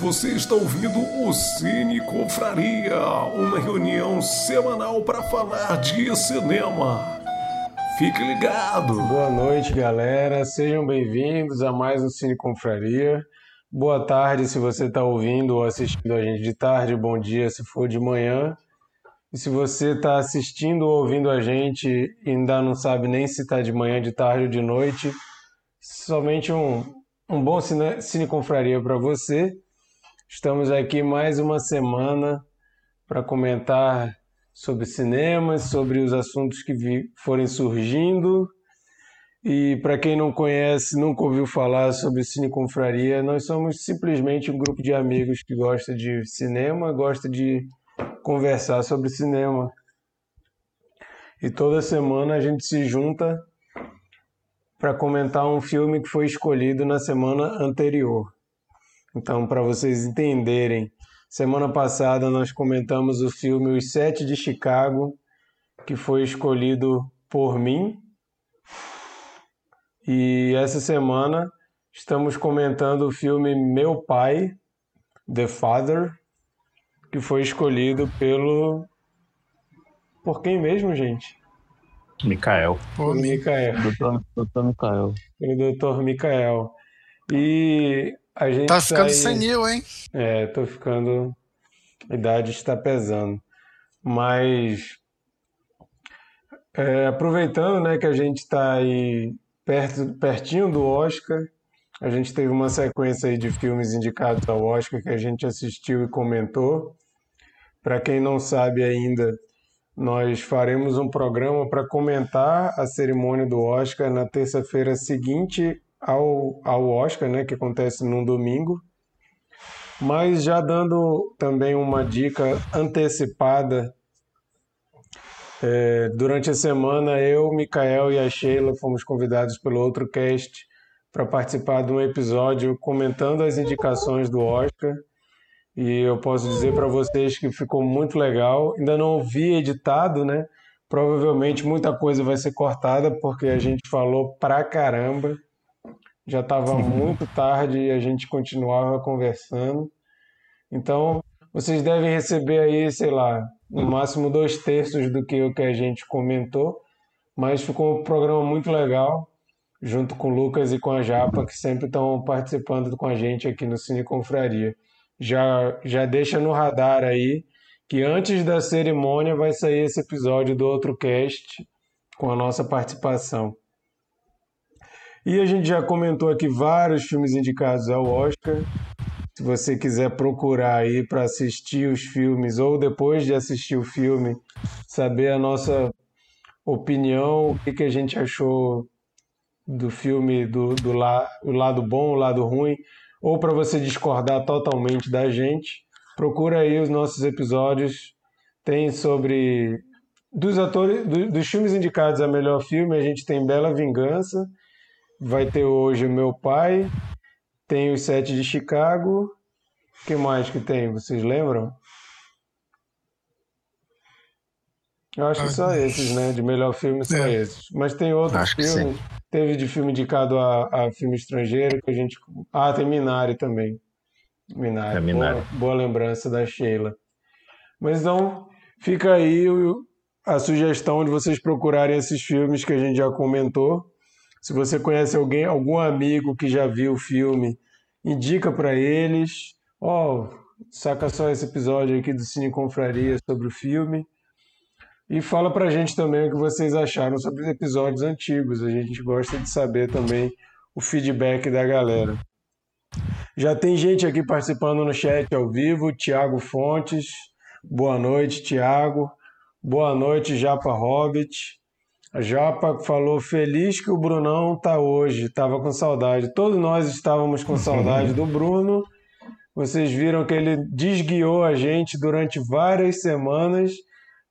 Você está ouvindo o Cine Confraria, uma reunião semanal para falar de cinema. Fique ligado! Boa noite, galera. Sejam bem-vindos a mais um Cine Confraria. Boa tarde se você está ouvindo ou assistindo a gente de tarde, bom dia se for de manhã. E se você está assistindo ou ouvindo a gente e ainda não sabe nem se está de manhã, de tarde ou de noite, somente um, um bom cine, confraria para você. Estamos aqui mais uma semana para comentar sobre cinemas, sobre os assuntos que forem surgindo. E para quem não conhece, nunca ouviu falar sobre Cine Confraria, nós somos simplesmente um grupo de amigos que gosta de cinema, gosta de conversar sobre cinema. E toda semana a gente se junta para comentar um filme que foi escolhido na semana anterior. Então, para vocês entenderem, semana passada nós comentamos o filme Os Sete de Chicago, que foi escolhido por mim. E essa semana estamos comentando o filme Meu Pai, The Father, que foi escolhido pelo. Por quem mesmo, gente? Mikael. Por Mikael. Doutor, doutor Mikael. Pelo doutor Mikael. E a gente. Tá ficando aí... senil, hein? É, tô ficando. A idade está pesando. Mas. É, aproveitando né, que a gente está aí perto, pertinho do Oscar, a gente teve uma sequência aí de filmes indicados ao Oscar que a gente assistiu e comentou. Para quem não sabe ainda, nós faremos um programa para comentar a cerimônia do Oscar na terça-feira seguinte ao, ao Oscar, né, que acontece num domingo. Mas já dando também uma dica antecipada, é, durante a semana eu, Mikael e a Sheila fomos convidados pelo outro cast para participar de um episódio comentando as indicações do Oscar. E eu posso dizer para vocês que ficou muito legal. Ainda não vi editado, né? Provavelmente muita coisa vai ser cortada porque a gente falou pra caramba. Já estava muito tarde e a gente continuava conversando. Então, vocês devem receber aí, sei lá, no máximo dois terços do que o que a gente comentou. Mas ficou um programa muito legal, junto com o Lucas e com a Japa, que sempre estão participando com a gente aqui no Cine Confraria. Já, já deixa no radar aí que antes da cerimônia vai sair esse episódio do outro cast com a nossa participação. E a gente já comentou aqui vários filmes indicados ao Oscar. Se você quiser procurar aí para assistir os filmes ou depois de assistir o filme, saber a nossa opinião, o que, que a gente achou do filme, do, do la, o lado bom, o lado ruim, ou para você discordar totalmente da gente, procura aí os nossos episódios. Tem sobre dos atores, do, dos filmes indicados a melhor filme, a gente tem Bela Vingança, vai ter hoje o Meu Pai, tem os Sete de Chicago. O que mais que tem? Vocês lembram? Eu acho que só esses, né? De melhor filme são É. esses. Mas tem outros Acho que filmes. Teve de filme indicado a, a filme estrangeiro que a gente. Ah, tem Minari também. Minari. É, Minari. Boa, boa lembrança da Sheila. Mas então, fica aí o- a sugestão de vocês procurarem esses filmes que a gente já comentou. Se você conhece alguém, algum amigo que já viu o filme, indica para eles. Ó, saca só esse episódio aqui do Cine Confraria sobre o filme. E fala pra gente também o que vocês acharam sobre os episódios antigos. A gente gosta de saber também o feedback da galera. Já tem gente aqui participando no chat ao vivo. Tiago Fontes. Boa noite, Tiago. Boa noite, Japa Hobbit. A Japa falou feliz que o Brunão tá hoje. Tava com saudade. Todos nós estávamos com saudade do Bruno. Vocês viram que ele desguiou a gente durante várias semanas.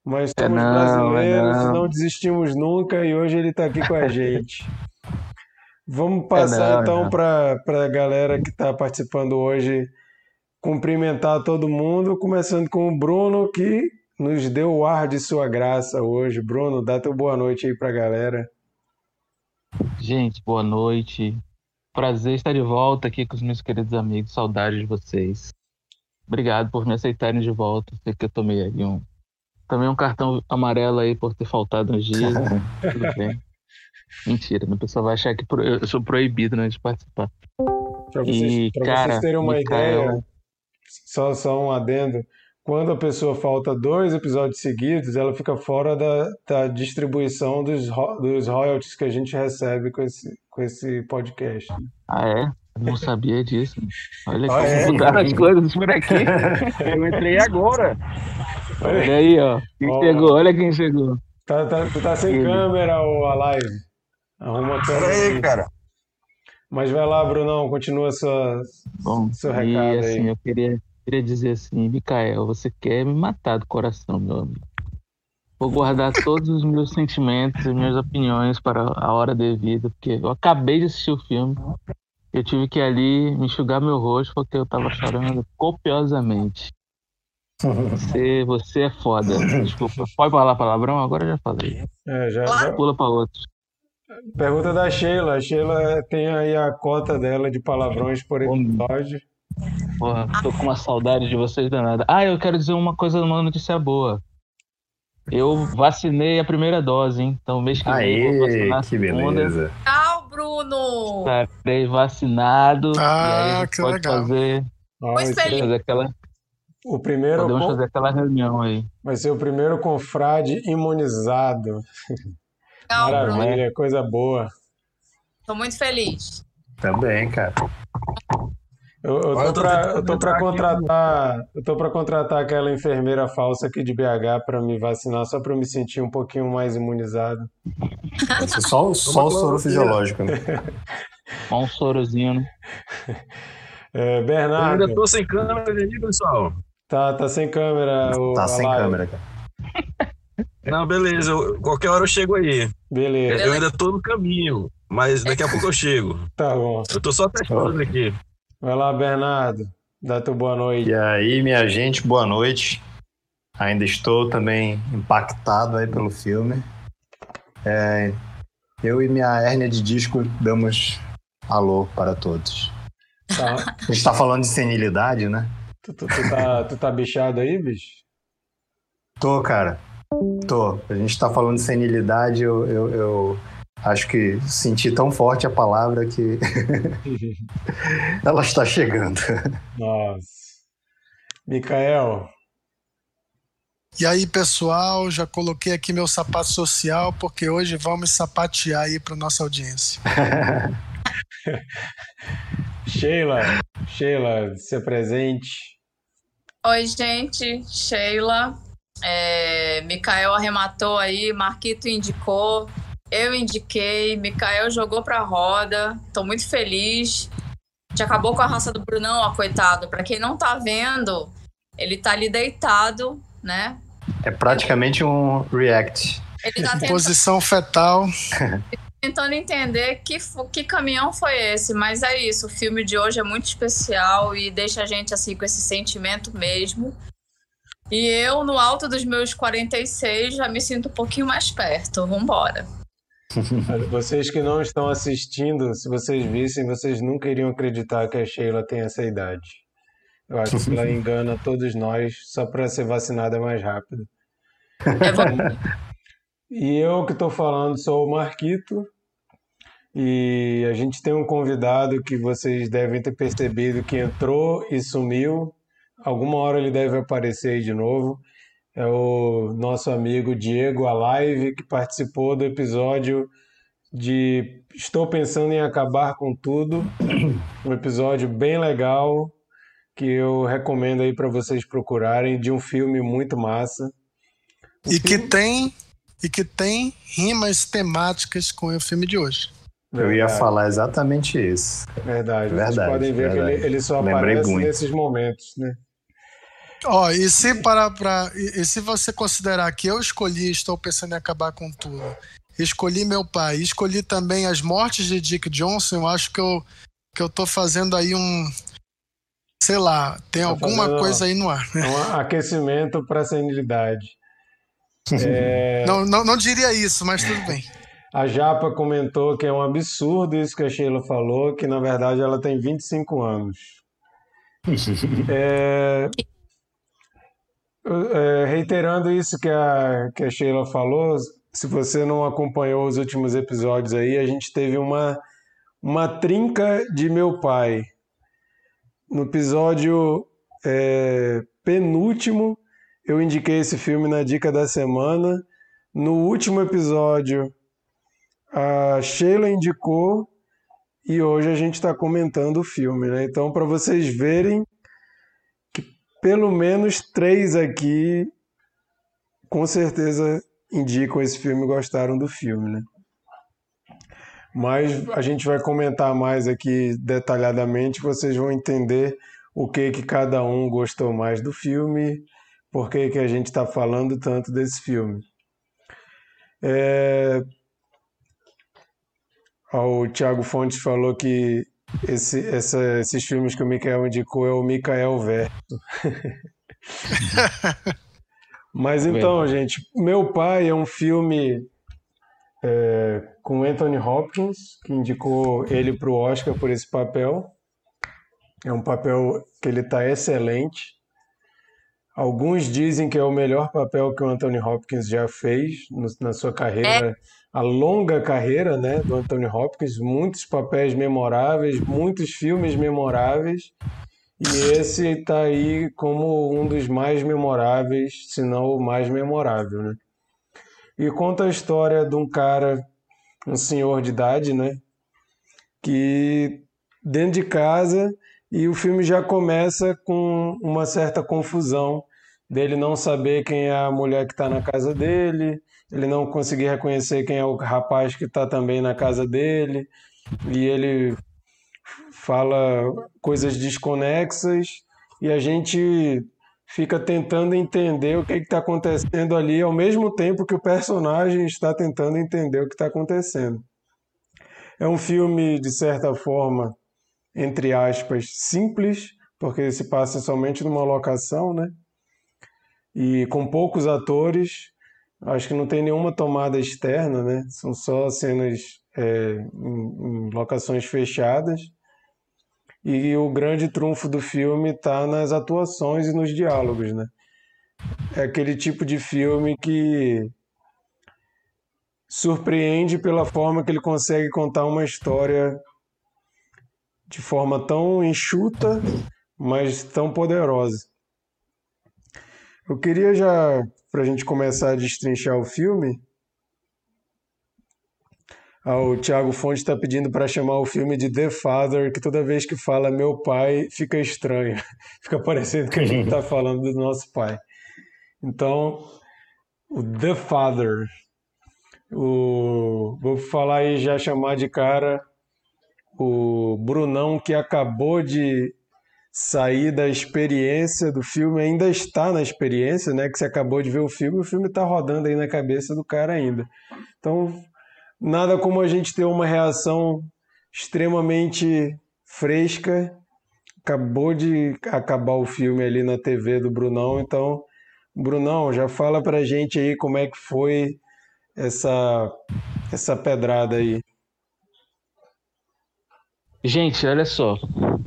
Mas É somos não, brasileiros, é não. não desistimos nunca e hoje ele está aqui com a gente. Vamos passar É não, então não. para a galera que está participando hoje, cumprimentar todo mundo, começando com o Bruno, que nos deu o ar de sua graça hoje. Bruno, dá teu boa noite aí para a galera. Gente, boa noite. prazer estar de volta aqui com os meus queridos amigos. Saudades de vocês. Obrigado por me aceitarem de volta. Sei que eu tomei aí um. Tomei um cartão amarelo aí por ter faltado uns dias. né? Tudo bem. Mentira, né? o pessoal vai achar que eu sou proibido né, de participar. Para vocês, E, pra cara, vocês terem uma ideia, só, só um adendo. Quando a pessoa falta dois episódios seguidos, ela fica fora da, da distribuição dos, ro- dos royalties que a gente recebe com esse, com esse podcast. Ah, é? Eu não sabia disso. Olha Ah, como é? mudaram as coisas por aqui. Eu entrei agora. Olha aí, ó. Quem Ó. chegou? Olha quem chegou. Tá, tá, tu tá sem Ele. câmera, ô, a live. Arruma a câmera. Pera aí, aí. cara. Mas vai lá, Brunão, continua sua. Bom, Seu e recado assim, aí. eu queria, queria dizer assim, Mikael, você quer me matar do coração, meu amigo. Vou guardar todos os meus sentimentos e minhas opiniões para a hora devida, porque eu acabei de assistir o filme. Eu tive que ir ali me enxugar meu rosto porque eu tava chorando copiosamente. Você, você é foda. Desculpa. Pode falar palavrão? Agora eu já falei. É, já, já- Pula para outro. Pergunta da Sheila. A Sheila tem aí a cota dela de palavrões por episódio. Porra, tô com uma saudade de vocês danada. Ah, eu quero dizer uma coisa, uma notícia boa. Eu vacinei a primeira dose, hein? Então mês que vem eu vou vacinar a que segunda. beleza. Tchau, Bruno! Estarei vacinado. e aí Ah, a gente que pode legal. fazer, feliz. fazer aquela, o primeiro podemos con- fazer aquela reunião aí. vai ser o primeiro confrade imunizado. Tchau, Bruno. Maravilha, coisa boa. Tô muito feliz. Também, cara. Eu, eu Olha, tô eu pra, eu tô pra contratar, eu tô pra contratar aquela enfermeira falsa aqui de BH pra me vacinar, só pra eu me sentir um pouquinho mais imunizado. Vai ser só, só o soro fisiológico, né? Só um sorozinho, né? É, Eu Bernardo, ainda tô sem câmera aí, pessoal. tá, tá sem câmera, o, Tá sem live. câmera, cara. Não, beleza. eu- qualquer hora eu chego aí. Beleza, Eu ainda tô no caminho, mas daqui a pouco eu chego. tá bom. Eu tô só testando aqui. Vai lá, Bernardo, dá tua boa noite. E aí, minha gente, boa noite. Ainda estou também impactado aí pelo filme. É, eu e minha hérnia de disco damos alô para todos. Tá, A gente tá falando de senilidade, né? tu, tu- tu tá, tu tá bichado aí, bicho? Tô, cara. Tô. A gente tá falando de senilidade, eu, eu, eu acho que senti tão forte a palavra que ela está chegando. Nossa. Micael, E aí, pessoal, já coloquei aqui meu sapato social, porque hoje vamos sapatear aí para nossa audiência. Sheila, Sheila, se apresente. Oi, gente. Sheila. É, Mikael arrematou aí, Marquito indicou, eu indiquei, Mikael jogou pra roda. Tô muito feliz. A gente acabou com a raça do Brunão, ó, coitado. Pra quem não tá vendo, ele tá ali deitado, né? É praticamente um react. Ele tá tentando Posição fetal. tentando entender que, que caminhão foi esse, mas é isso. O filme de hoje é muito especial e deixa a gente assim com esse sentimento mesmo. E eu, no alto dos meus 46, já me sinto um pouquinho mais perto. Vambora. Vocês que não estão assistindo, se vocês vissem, vocês nunca iriam acreditar que a Sheila tem essa idade. Eu acho que ela engana todos nós só para ser vacinada mais rápido. É, E eu que estou falando sou o Marquito. E a gente tem um convidado que vocês devem ter percebido que entrou e sumiu. Alguma hora ele deve aparecer aí de novo. É o nosso amigo Diego Alive, que participou do episódio de Estou Pensando em Acabar com Tudo. Um episódio bem legal que eu recomendo aí para vocês procurarem, de um filme muito massa. O E que filme- tem e que tem rimas temáticas com o filme de hoje. Eu ia Verdade. falar exatamente isso. Verdade, Verdade, vocês podem ver que verdade. ele, ele só Lembrei aparece muito. nesses momentos, né? Ó, e se parar pra. E, e se você considerar que eu escolhi, estou pensando em acabar com tudo. Escolhi meu pai, escolhi também as mortes de Dick Johnson, eu acho que eu, que eu tô fazendo aí um. Sei lá, tem Tá alguma fazendo- coisa aí no ar. É um aquecimento para a senilidade. É, Não, não, não diria isso, mas tudo bem. A Japa comentou que é um absurdo isso que a Sheila falou, que na verdade ela tem 25 anos. é, é, reiterando isso que a, que a Sheila falou, se você não acompanhou os últimos episódios aí, a gente teve uma, uma trinca de meu pai. No episódio é, penúltimo, eu indiquei esse filme na dica da semana. No último episódio, a Sheila indicou e hoje a gente está comentando o filme, né? Então, para vocês verem pelo menos três aqui com certeza indicam esse filme gostaram do filme, né? Mas a gente vai comentar mais aqui detalhadamente, vocês vão entender o que que cada um gostou mais do filme, por que que a gente está falando tanto desse filme. É, o Thiago Fontes falou que esse, essa, esses filmes que o Mikael indicou é o Mikael Verso. Mas então, gente, Meu Pai é um filme é, com Anthony Hopkins, que indicou ele para o Oscar por esse papel. É um papel que ele está excelente. Alguns dizem que é o melhor papel que o Anthony Hopkins já fez no, na sua carreira, é. A longa carreira né, do Anthony Hopkins, muitos papéis memoráveis, muitos filmes memoráveis, e esse está aí como um dos mais memoráveis, se não o mais memorável. Né? E conta a história de um cara, um senhor de idade, né, que dentro de casa e o filme já começa com uma certa confusão dele não saber quem é a mulher que está na casa dele, ele não conseguir reconhecer quem é o rapaz que está também na casa dele, e ele fala coisas desconexas e a gente fica tentando entender o que está acontecendo ali ao mesmo tempo que o personagem está tentando entender o que está acontecendo. É um filme, de certa forma, entre aspas, simples, porque se passa somente numa locação, né? E com poucos atores, acho que não tem nenhuma tomada externa, né? São só cenas é, em, em locações fechadas. E o grande trunfo do filme está nas atuações e nos diálogos, né? É aquele tipo de filme que surpreende pela forma que ele consegue contar uma história de forma tão enxuta, mas tão poderosa. Eu queria já, para a gente começar a destrinchar o filme, ah, o Thiago Fonte está pedindo para chamar o filme de The Father, que toda vez que fala meu pai fica estranho, fica parecendo que a gente está falando do nosso pai. Então, o The Father. O, vou falar aí já chamar de cara o Brunão que acabou de sair da experiência do filme, ainda está na experiência, né? Que você acabou de ver o filme, o filme está rodando aí na cabeça do cara ainda. Então, nada como a gente ter uma reação extremamente fresca. Acabou de acabar o filme ali na TV do Brunão, então, Brunão, já fala pra gente aí como é que foi essa essa pedrada aí. Gente, olha só.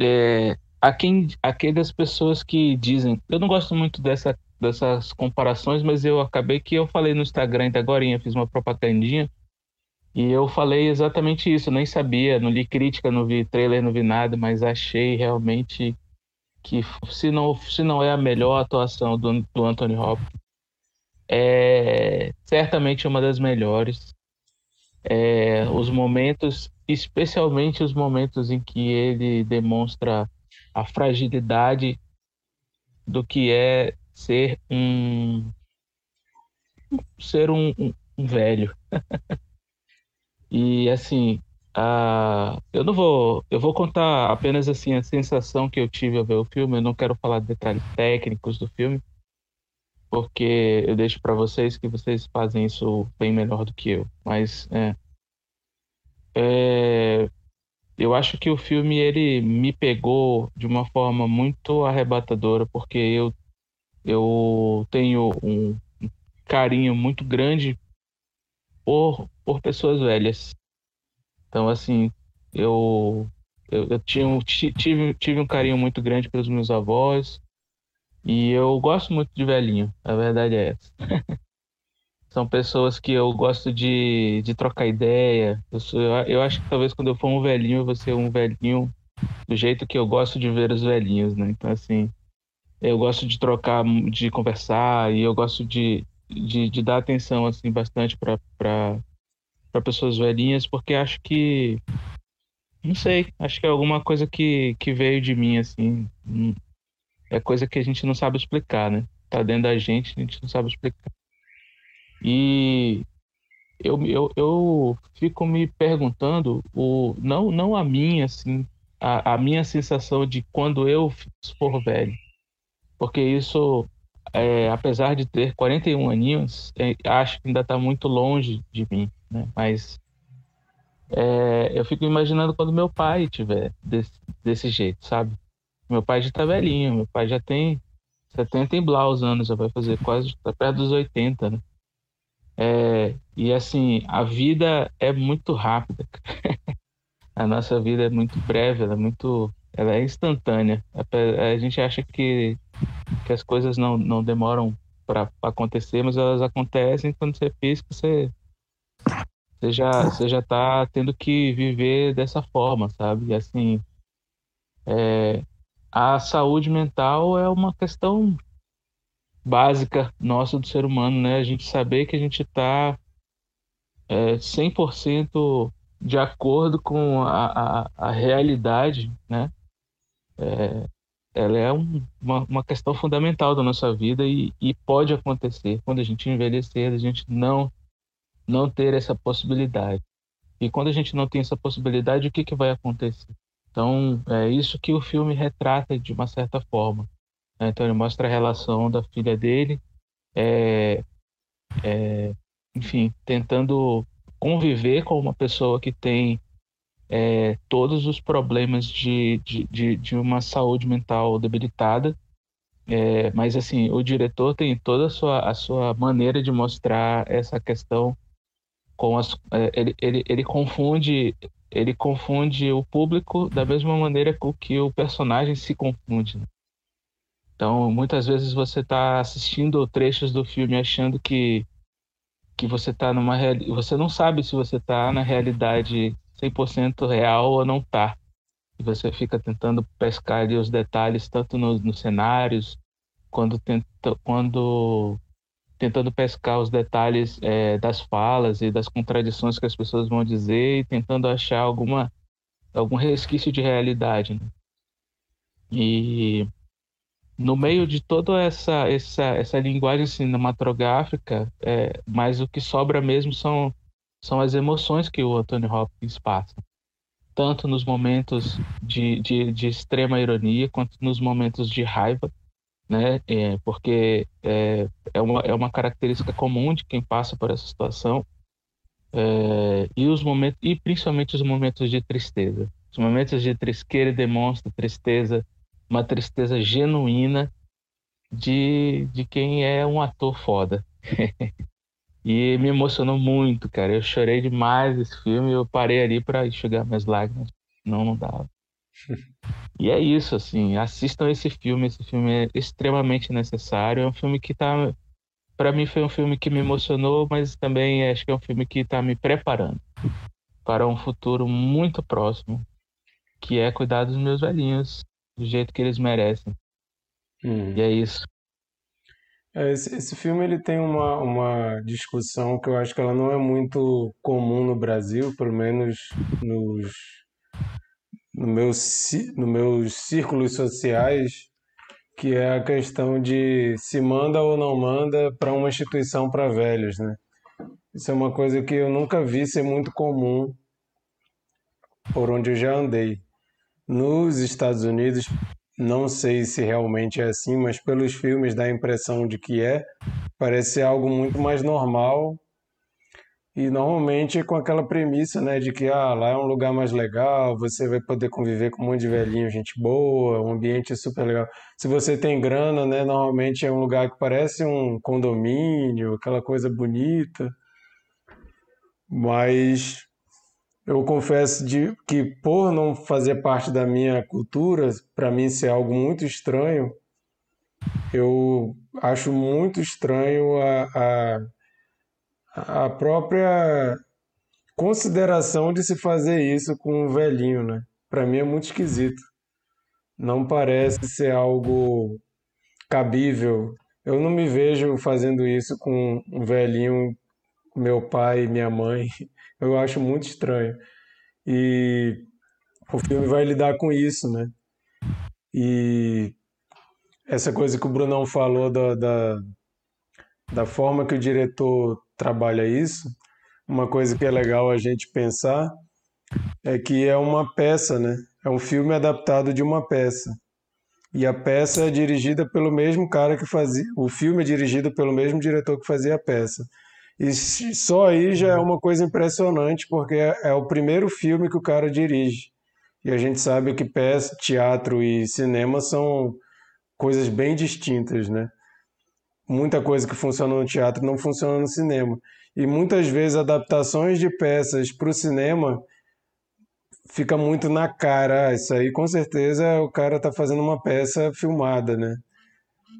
É, há, quem, das pessoas que dizem. Eu não gosto muito dessa, dessas comparações, mas eu acabei que eu falei no Instagram ainda agora, fiz uma propagandinha. E eu falei exatamente isso. Nem sabia, não li crítica, não vi trailer, não vi nada, mas achei realmente que se não, se não é a melhor atuação do, do Anthony Hopkins, é certamente uma das melhores. É, os momentos especialmente os momentos em que ele demonstra a fragilidade do que é ser um ser um, um, velho. E assim a, eu não vou eu vou contar apenas assim a sensação que eu tive ao ver o filme. Eu não quero falar de detalhes técnicos do filme porque eu deixo para vocês que vocês fazem isso bem melhor do que eu. Mas é, é, eu acho que o filme ele me pegou de uma forma muito arrebatadora, porque eu, eu tenho um carinho muito grande por, por pessoas velhas. Então, assim, eu, eu, eu tinha, tive, tive um carinho muito grande pelos meus avós e eu gosto muito de velhinho, a verdade é essa. São pessoas que eu gosto de, de trocar ideia. Eu, sou, eu, eu acho que talvez quando eu for um velhinho, eu vou ser um velhinho do jeito que eu gosto de ver os velhinhos, né? Então, assim, eu gosto de trocar, de conversar e eu gosto de, de, de dar atenção, assim, bastante para pessoas velhinhas, porque acho que não sei, acho que é alguma coisa que, que veio de mim, assim. Hum, é coisa que a gente não sabe explicar, né? Tá dentro da gente, a gente não sabe explicar. E eu, eu, eu fico me perguntando, o, não, não a minha, assim, a, a minha sensação de quando eu for velho. Porque isso, é, apesar de ter 41 aninhos, é, acho que ainda está muito longe de mim, né? Mas é, eu fico imaginando quando meu pai tiver desse, desse jeito, sabe? Meu pai já tá velhinho, meu pai já tem 70 e blaus anos, já vai fazer quase, tá perto dos 80, né? É, e assim, a vida é muito rápida. a nossa vida é muito breve, ela é muito, ela é instantânea. A, gente acha que, que as coisas não, não demoram para acontecer, mas elas acontecem quando você pisca, você você já, você já tá tendo que viver dessa forma, sabe? E assim, é, a saúde mental é uma questão básica nossa do ser humano, né? A gente saber que a gente está é, 100% de acordo com a, a, a realidade, né? É, ela é um, uma, uma questão fundamental da nossa vida e, e pode acontecer quando a gente envelhecer, a gente não não ter essa possibilidade. E quando a gente não tem essa possibilidade, o que, que vai acontecer? Então, é isso que o filme retrata de uma certa forma. Então, ele mostra a relação da filha dele, é, é, enfim, tentando conviver com uma pessoa que tem é, todos os problemas de, de, de, de, uma saúde mental debilitada. É, mas, assim, o diretor tem toda a sua, a sua maneira de mostrar essa questão com as, é, ele, ele, ele confunde ele confunde o público da mesma maneira com que o personagem se confunde. Né? Então, muitas vezes você está assistindo trechos do filme achando que que você está numa você não sabe se você está na realidade 100% real ou não está. E você fica tentando pescar ali os detalhes tanto nos, nos cenários quando tenta, quando tentando pescar os detalhes é, das falas e das contradições que as pessoas vão dizer e tentando achar alguma algum resquício de realidade. Né? E no meio de toda essa essa, essa linguagem cinematográfica, é, mas o que sobra mesmo são são as emoções que o Anthony Hopkins passa, tanto nos momentos de, de, de extrema ironia quanto nos momentos de raiva né? É, porque é, é, uma, é uma característica comum de quem passa por essa situação. É, e os momentos e principalmente os momentos de tristeza. Os momentos de tristeza ele demonstra tristeza, uma tristeza genuína de, de quem é um ator foda. e me emocionou muito, cara. Eu chorei demais esse filme. Eu parei ali para enxugar minhas lágrimas. Não, não dava. E é isso, assim, assistam esse filme, esse filme é extremamente necessário, é um filme que tá, para mim foi um filme que me emocionou, mas também acho que é um filme que está me preparando para um futuro muito próximo, que é cuidar dos meus velhinhos do jeito que eles merecem. Hum. E é isso. É, esse, esse, filme ele tem uma, uma discussão que eu acho que ela não é muito comum no Brasil, pelo menos nos no meu, no meus círculos sociais, que é a questão de se manda ou não manda para uma instituição para velhos, né? Isso é uma coisa que eu nunca vi ser muito comum por onde eu já andei. Nos Estados Unidos, não sei se realmente é assim, mas pelos filmes dá a impressão de que é. Parece ser algo muito mais normal e normalmente com aquela premissa, né, de que ah, lá é um lugar mais legal, você vai poder conviver com um monte de velhinho, gente boa, um ambiente super legal. Se você tem grana, né, normalmente é um lugar que parece um condomínio, aquela coisa bonita. mas eu confesso de que por não fazer parte da minha cultura, para mim ser algo muito estranho, eu acho muito estranho a, a, a própria consideração de se fazer isso com um velhinho, né? Para mim é muito esquisito. Não parece ser algo cabível. Eu não me vejo fazendo isso com um velhinho, meu pai minha mãe. Eu acho muito estranho. E o filme vai lidar com isso, né? E essa coisa que o Brunão falou da, da, da forma que o diretor trabalha isso, uma coisa que é legal a gente pensar é que é uma peça, né? É um filme adaptado de uma peça. E a peça é dirigida pelo mesmo cara que fazia. O filme é dirigido pelo mesmo diretor que fazia a peça. E só aí já é uma coisa impressionante, porque é, é o primeiro filme que o cara dirige. E a gente sabe que peça, teatro e cinema são coisas bem distintas, né? Muita coisa que funciona no teatro não funciona no cinema. E muitas vezes adaptações de peças para o cinema fica muito na cara. Ah, isso aí com certeza o cara está fazendo uma peça filmada, né?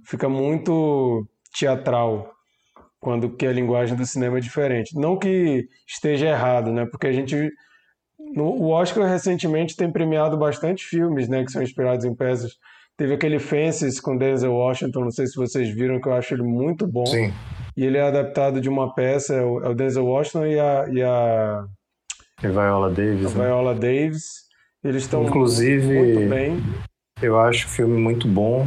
Fica muito teatral quando que a linguagem do cinema é diferente. Não que esteja errado, né? Porque a gente no, o Oscar recentemente tem premiado bastante filmes, né, que são inspirados em peças. Teve aquele Fences com Denzel Washington, não sei se vocês viram, que eu acho ele muito bom. Sim. E ele é adaptado de uma peça, é o, é Denzel Washington e a, e a, E Viola Davis. a né? Viola Davis. Eles estão Inclusive- muito bem. Eu acho o filme muito bom,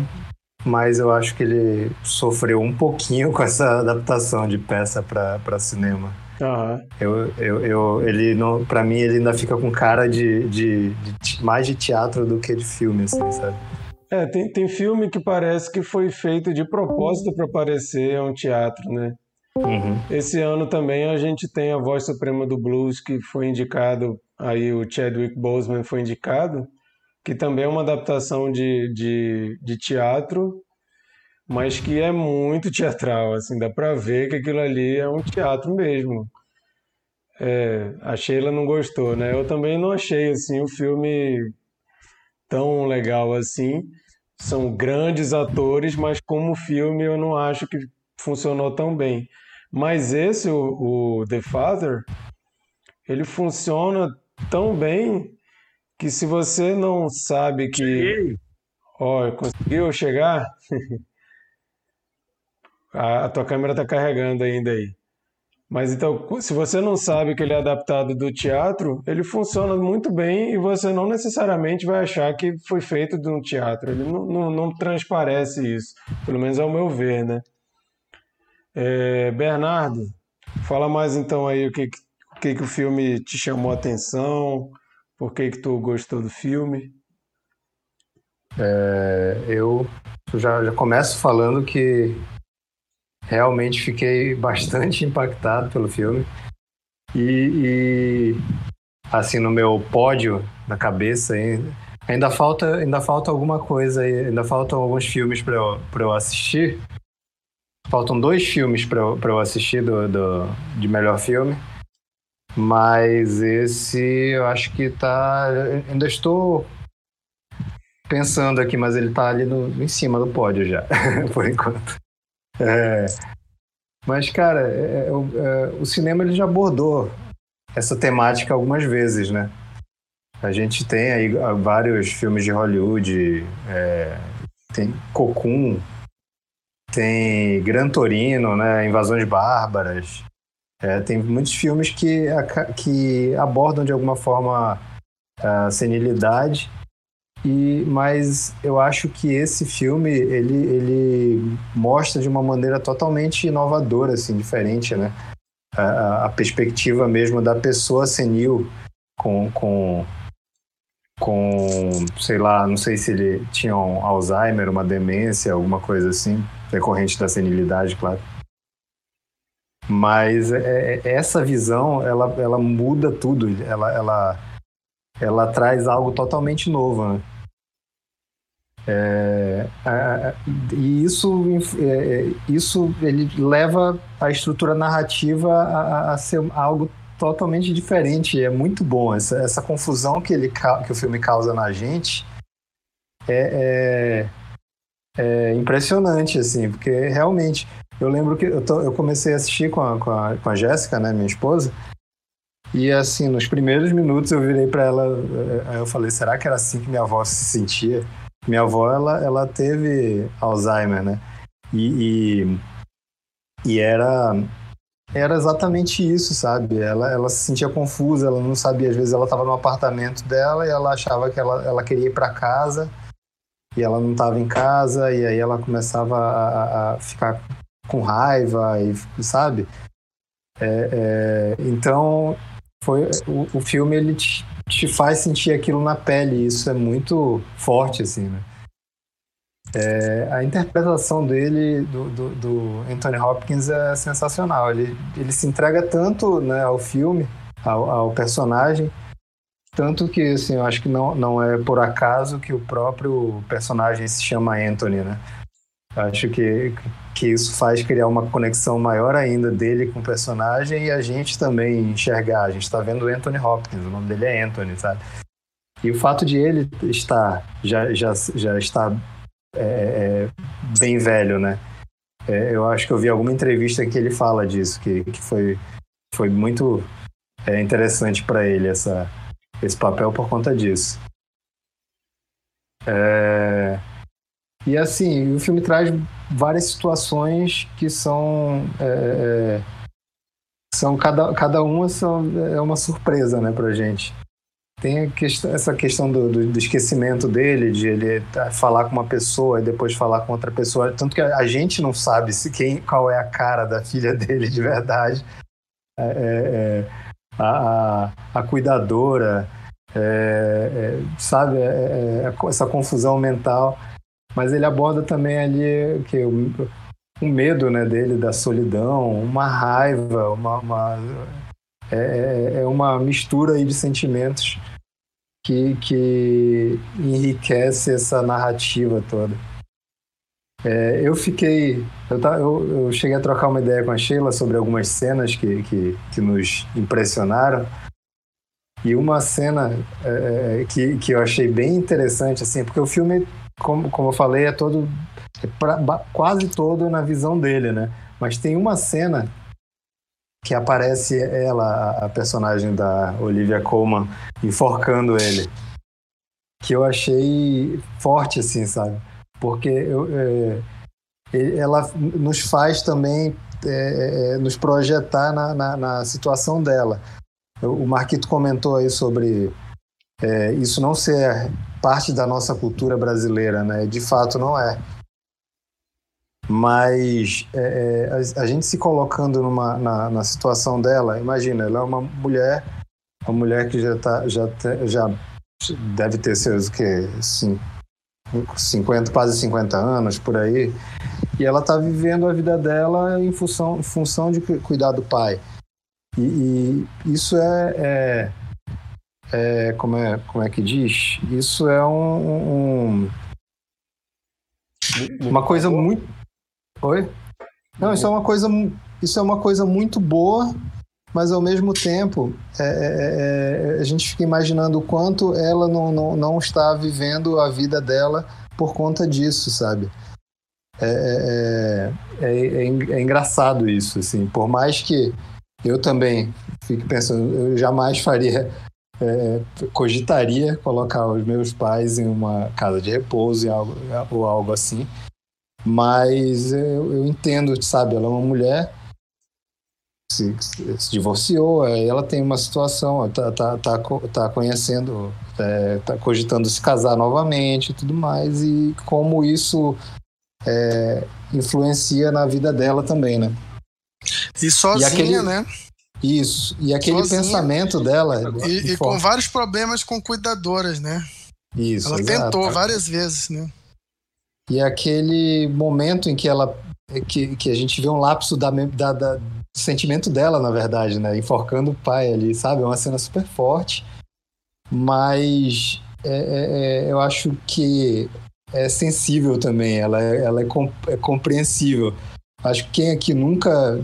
mas eu acho que ele sofreu um pouquinho com essa adaptação de peça para cinema. Aham. Eu, eu, eu, ele não, para mim ele ainda fica com cara de, de, de mais de teatro do que de filme, assim, sabe? É, tem, tem filme que parece que foi feito de propósito para parecer um teatro, né? Uhum. Esse ano também a gente tem a Voz Suprema do Blues, que foi indicado, aí o Chadwick Boseman foi indicado, que também é uma adaptação de, de, de teatro, mas que é muito teatral, assim, dá pra ver que aquilo ali é um teatro mesmo. É, a Sheila não gostou, né? Eu também não achei, assim, o filme tão legal assim. São grandes atores, mas como filme eu não acho que funcionou tão bem. Mas esse, o, o The Father, ele funciona tão bem que se você não sabe que. Ó, conseguiu chegar? A, a tua câmera tá carregando ainda aí. Mas então, se você não sabe que ele é adaptado do teatro, ele funciona muito bem e você não necessariamente vai achar que foi feito de um teatro. Ele não, não, não transparece isso, pelo menos ao meu ver, né? É, Bernardo, fala mais então aí o que, que- o que, que o filme te chamou a atenção, por que que tu gostou do filme. É, eu já, já começo falando que realmente fiquei bastante impactado pelo filme. E, e, assim, no meu pódio na cabeça, ainda, ainda falta, ainda falta alguma coisa ainda faltam alguns filmes para eu, eu assistir. Faltam dois filmes para eu, eu assistir do, do, de melhor filme. Mas esse eu acho que tá. Ainda estou pensando aqui, mas ele tá ali no, em cima do pódio já, por enquanto. É, mas, cara, é, é, o, é, o cinema ele já abordou essa temática algumas vezes, né? A gente tem aí ah, vários filmes de Hollywood, é, tem Cocoon, tem Gran Torino, né? Invasões Bárbaras. É, tem muitos filmes que, que abordam de alguma forma a senilidade e, mas eu acho que esse filme ele, ele mostra de uma maneira totalmente inovadora, assim, diferente, né? A, a- a perspectiva mesmo da pessoa senil com, com, com, sei lá, não sei se ele tinha um Alzheimer, uma demência, alguma coisa assim, decorrente da senilidade, claro. Mas é- é- essa visão, ela, ela muda tudo, ela, ela, ela traz algo totalmente novo, né? É, a- e isso, é, é, isso ele leva a estrutura narrativa a, a- a ser algo totalmente diferente. É muito bom essa, essa confusão que ele que o filme causa na gente. É, é, é impressionante assim, porque realmente eu lembro que eu, tô, eu comecei a assistir com a, com a, com a Jéssica, né, minha esposa. E assim, nos primeiros minutos eu virei para ela, aí eu falei, será que era assim que minha avó se sentia? Minha avó, ela, ela teve Alzheimer, né? E, e, e era era exatamente isso, sabe? Ela, ela se sentia confusa, ela não sabia. Às vezes ela estava no apartamento dela e ela achava que ela, ela queria ir para casa e ela não estava em casa e aí ela começava a, a ficar com raiva e sabe? É, é, então foi o, o filme ele te, te, faz sentir aquilo na pele. E isso é muito forte assim, né? É, a interpretação dele, do, do, do, Anthony Hopkins, é sensacional. Ele, ele se entrega tanto né, ao filme, ao, ao, personagem, tanto que assim, eu acho que não, não é por acaso que o próprio personagem se chama Anthony, né? Acho que, que isso faz criar uma conexão maior ainda dele com o personagem e a gente também enxergar. A gente está vendo Anthony Hopkins, o nome dele é Anthony, sabe? E o fato de ele estar já, já, já está é, é, bem velho, né? É, eu acho que eu vi alguma entrevista que ele fala disso, que, que foi, foi muito é, interessante para ele essa, esse papel por conta disso. É, e assim, o filme traz várias situações que são. É, são cada, cada uma são, é uma surpresa né, pra gente. Tem questão, essa questão do, do, do, esquecimento dele, de ele falar com uma pessoa e depois falar com outra pessoa. Tanto que a gente não sabe se quem, qual é a cara da filha dele de verdade. É, é, é a, a, a, cuidadora, é, é sabe? É, essa confusão mental. Mas ele aborda também ali que o, o medo né, dele da solidão, uma raiva, uma, uma é, é uma mistura aí de sentimentos que, que enriquece essa narrativa toda. É, eu fiquei. Eu, eu, eu, cheguei a trocar uma ideia com a Sheila sobre algumas cenas que, que, que nos impressionaram. E uma cena é, é que, que eu achei bem interessante, assim, porque o filme, como, como eu falei, é todo. É pra, quase todo na visão dele, né? Mas tem uma cena que aparece ela, a personagem da Olivia Colman, enforcando ele. Que eu achei forte, assim, sabe? Porque eu, é, ela nos faz também é, é, nos projetar na, na, na, situação dela. O Marquito comentou aí sobre é, isso não ser parte da nossa cultura brasileira, né? De fato, não é. Mas é, é, a, a, gente se colocando numa, na, na, situação dela, imagina, ela é uma mulher, uma mulher que já, tá, já, já deve ter seus que, 50, quase 50 anos por aí, e ela está vivendo a vida dela em função, em função de cuidar do pai. E, e isso é, é, é, como é como é que diz? Isso é um, um uma coisa muito Oi? Não, isso é uma coisa, isso é uma coisa muito boa, mas ao mesmo tempo é, é, é, a gente fica imaginando o quanto ela não, não, não está vivendo a vida dela por conta disso, sabe? É, é, é, é, é engraçado isso, assim. Por mais que eu também fique pensando, eu jamais faria, é, cogitaria colocar os meus pais em uma casa de repouso algo, ou algo assim. Mas eu, eu entendo, sabe? Ela é uma mulher se, se, divorciou, aí ela tem uma situação, tá, tá, tá, tá conhecendo, é, tá cogitando se casar novamente e tudo mais, e como isso é, influencia na vida dela também, né? E sozinha, e aquele, né? Isso, e aquele sozinha, pensamento dela. E, e com vários problemas com cuidadoras, né? Isso. Ela exato. tentou várias vezes, né? E aquele momento em que ela. que, que a gente vê um lapso da, da, da, do sentimento dela, na verdade, né? Enforcando o pai ali, sabe? É uma cena super forte. Mas é, é, é eu acho que é sensível também, ela, é, ela é, é compreensível. Acho que quem aqui nunca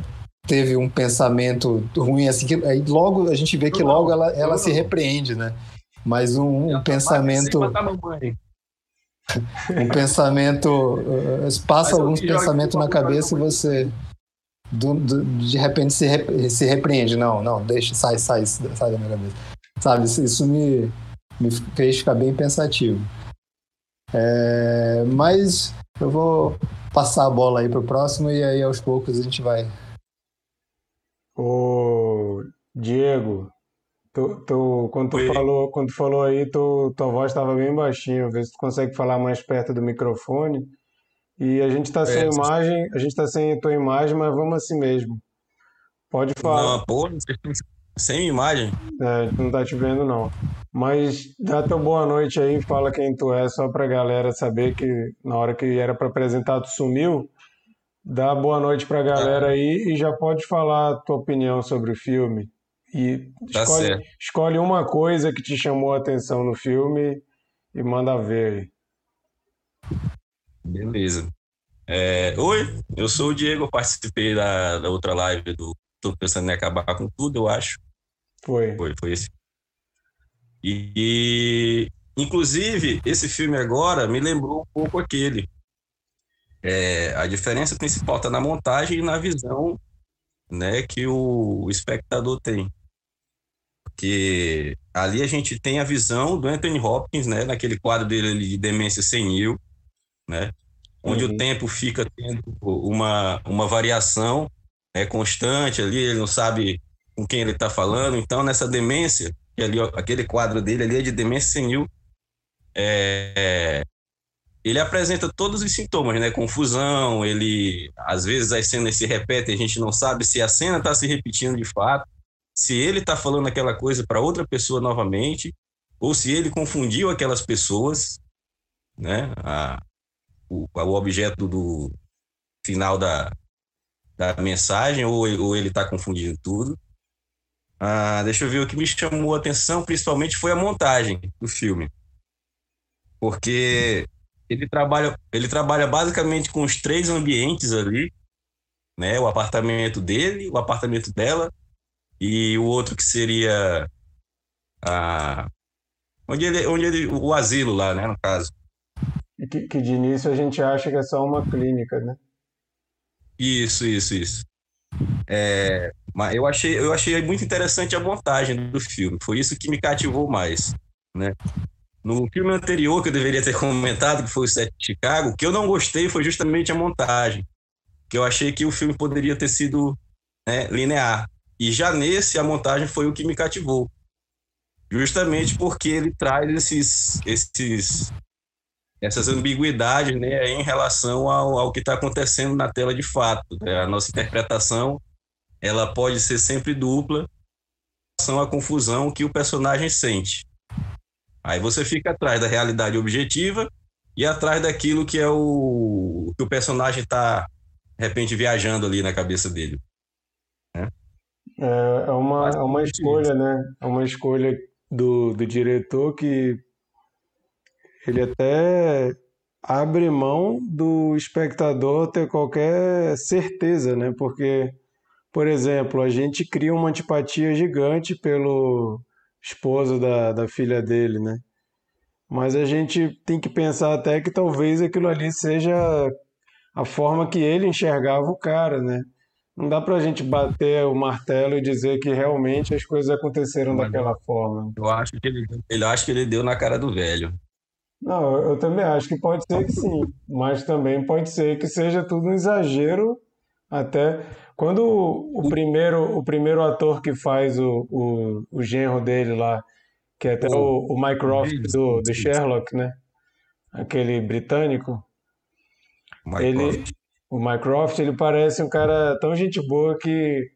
teve um pensamento ruim, assim, que aí logo a gente vê que logo ela, ela se repreende, né? Mas um, um pensamento. um pensamento. Uh, passa alguns pensamentos na cabeça e você. Do, do, de repente se, re, se repreende. Não, não, deixa, sai, sai, sai da minha cabeça. Sabe, isso, me, me fez ficar bem pensativo. É, mas eu vou passar a bola aí pro próximo e aí aos poucos a gente vai. Ô, Diego, tu, tu, quando, tu falou, quando tu falou aí, tu, tua voz estava bem baixinha. Vê se tu consegue falar mais perto do microfone. E a gente está sem é, imagem, a gente está sem tua imagem, mas vamos assim mesmo. Pode falar. Não, porra, sem imagem. É, não tá te vendo não. Mas dá tua boa noite aí, fala quem tu é, só pra galera saber que na hora que era para apresentar tu sumiu. Dá boa noite pra galera tá. aí e já pode falar a tua opinião sobre o filme. E tá escolhe, certo. escolhe uma coisa que te chamou a atenção no filme e manda ver aí. Beleza. É, oi, eu sou o Diego, eu participei da, da outra live do Tô Pensando em Acabar com Tudo, eu acho. Foi. Foi, foi esse. E, e, inclusive, esse filme agora me lembrou um pouco aquele. É, a diferença principal está na montagem e na visão né, que o, espectador tem. Porque ali a gente tem a visão do Anthony Hopkins, né, naquele quadro dele de demência senil, né, onde uhum. o tempo fica tendo uma, uma variação né, constante ali, ele não sabe com quem ele está falando. Então, nessa demência, ali, aquele quadro dele ali é de demência senil, é, ele apresenta todos os sintomas, né? Confusão, ele às vezes as cenas se repetem, a gente não sabe se a cena está se repetindo de fato, se ele está falando aquela coisa para outra pessoa novamente, ou se ele confundiu aquelas pessoas, né? A, o, o objeto do final da, da mensagem, ou, ou ele está confundindo tudo. Ah, deixa eu ver, o que me chamou a atenção principalmente foi a montagem do filme. Porque ele trabalha, ele trabalha basicamente com os três ambientes ali, né? O apartamento dele, o apartamento dela e o outro que seria a onde ele, onde ele, o asilo lá, né, no caso. Que, que de início a gente acha que é só uma clínica, né? Isso, isso, isso. É, mas eu achei, eu achei muito interessante a montagem do filme. Foi isso que me cativou mais, né? No filme anterior que eu deveria ter comentado, que foi o Sete de Chicago, o que eu não gostei foi justamente a montagem, que eu achei que o filme poderia ter sido né, linear. E já nesse a montagem foi o que me cativou, justamente porque ele traz esses, esses essas ambiguidades né, em relação ao, ao que está acontecendo na tela de fato. Né? A nossa interpretação ela pode ser sempre dupla em relação à confusão que o personagem sente. Aí você fica atrás da realidade objetiva e atrás daquilo que é o que o personagem está, de repente, viajando ali na cabeça dele. Né? É, é, uma, é uma escolha, né? É uma escolha do, do diretor que ele até abre mão do espectador ter qualquer certeza, né? Porque, por exemplo, a gente cria uma antipatia gigante pelo esposo da, da filha dele, né? Mas a gente tem que pensar até que talvez aquilo ali seja a forma que ele enxergava o cara, né? Não dá pra gente bater o martelo e dizer que realmente as coisas aconteceram Mas daquela forma. Eu acho que ele, ele acha que ele deu na cara do velho. Não, eu também acho que pode ser que sim, mas também pode ser que seja tudo um exagero até quando o primeiro o primeiro ator que faz o, o, o genro dele lá, que é até o, o Mycroft do, do Sherlock, né? Aquele britânico. Ele, o Mycroft, ele parece um cara tão gente boa que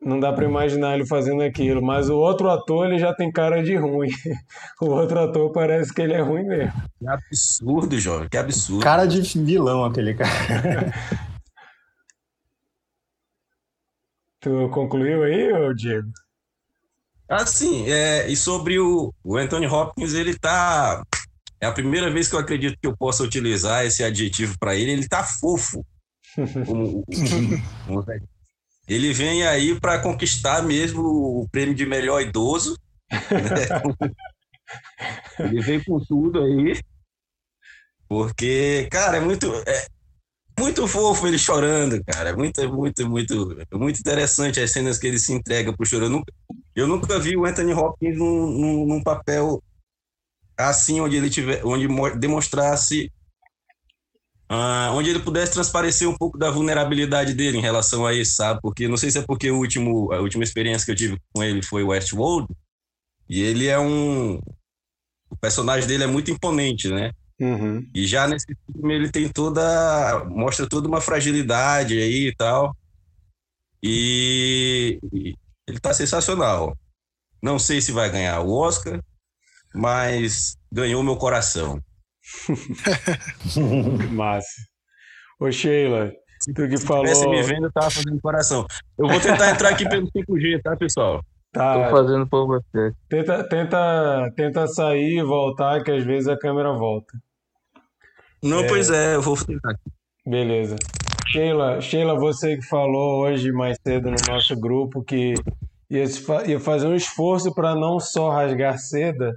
não dá para imaginar ele fazendo aquilo, mas o outro ator ele já tem cara de ruim. O outro ator parece que ele é ruim mesmo. Que absurdo, jovem, que absurdo. Cara de vilão aquele cara. tu concluiu aí, Diego? Assim, é, e sobre o, o Anthony Hopkins, ele tá. É a primeira vez que eu acredito que eu possa utilizar esse adjetivo para ele. Ele tá fofo. como, como, como Ele vem aí para conquistar mesmo o prêmio de melhor idoso. Né? ele vem com tudo aí. Porque, cara, é muito. É, muito fofo ele chorando, cara. Muito, muito, muito, muito interessante as cenas que ele se entrega pro choro. Eu nunca, eu nunca vi o Anthony Hopkins num, num, num papel assim, onde ele tiver, onde demonstrasse, uh, onde ele pudesse transparecer um pouco da vulnerabilidade dele em relação a isso, sabe? Porque não sei se é porque o último, a última experiência que eu tive com ele foi Westworld, e ele é um, o personagem dele é muito imponente, né? Uhum. E já nesse filme ele tem toda. mostra toda uma fragilidade aí e tal. E, e ele tá sensacional. Não sei se vai ganhar o Oscar, mas ganhou meu coração. Massa. Ô Sheila, tu que se falou. Se me vendo, eu tava fazendo coração. Eu vou tentar entrar aqui pelo 5G, tá, pessoal? Tá, Tô fazendo por você. tenta, tenta, tenta sair e voltar, que às vezes a câmera volta. Não, pois é, eu vou tentar. Beleza. Sheila, Sheila, você que falou hoje mais cedo no nosso grupo que ia, ia fazer um esforço para não só rasgar seda.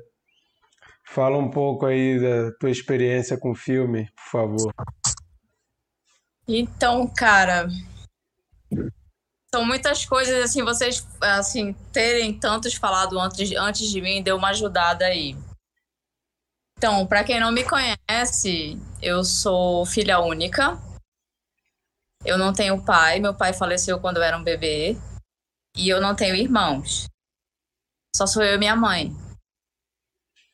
Fala um pouco aí da tua experiência com o filme, por favor. Então, cara, são muitas coisas assim, vocês assim terem tantos falado antes, antes de mim deu uma ajudada aí. Então, para quem não me conhece, eu sou filha única. Eu não tenho pai, meu pai faleceu quando eu era um bebê. E eu não tenho irmãos. Só sou eu e minha mãe.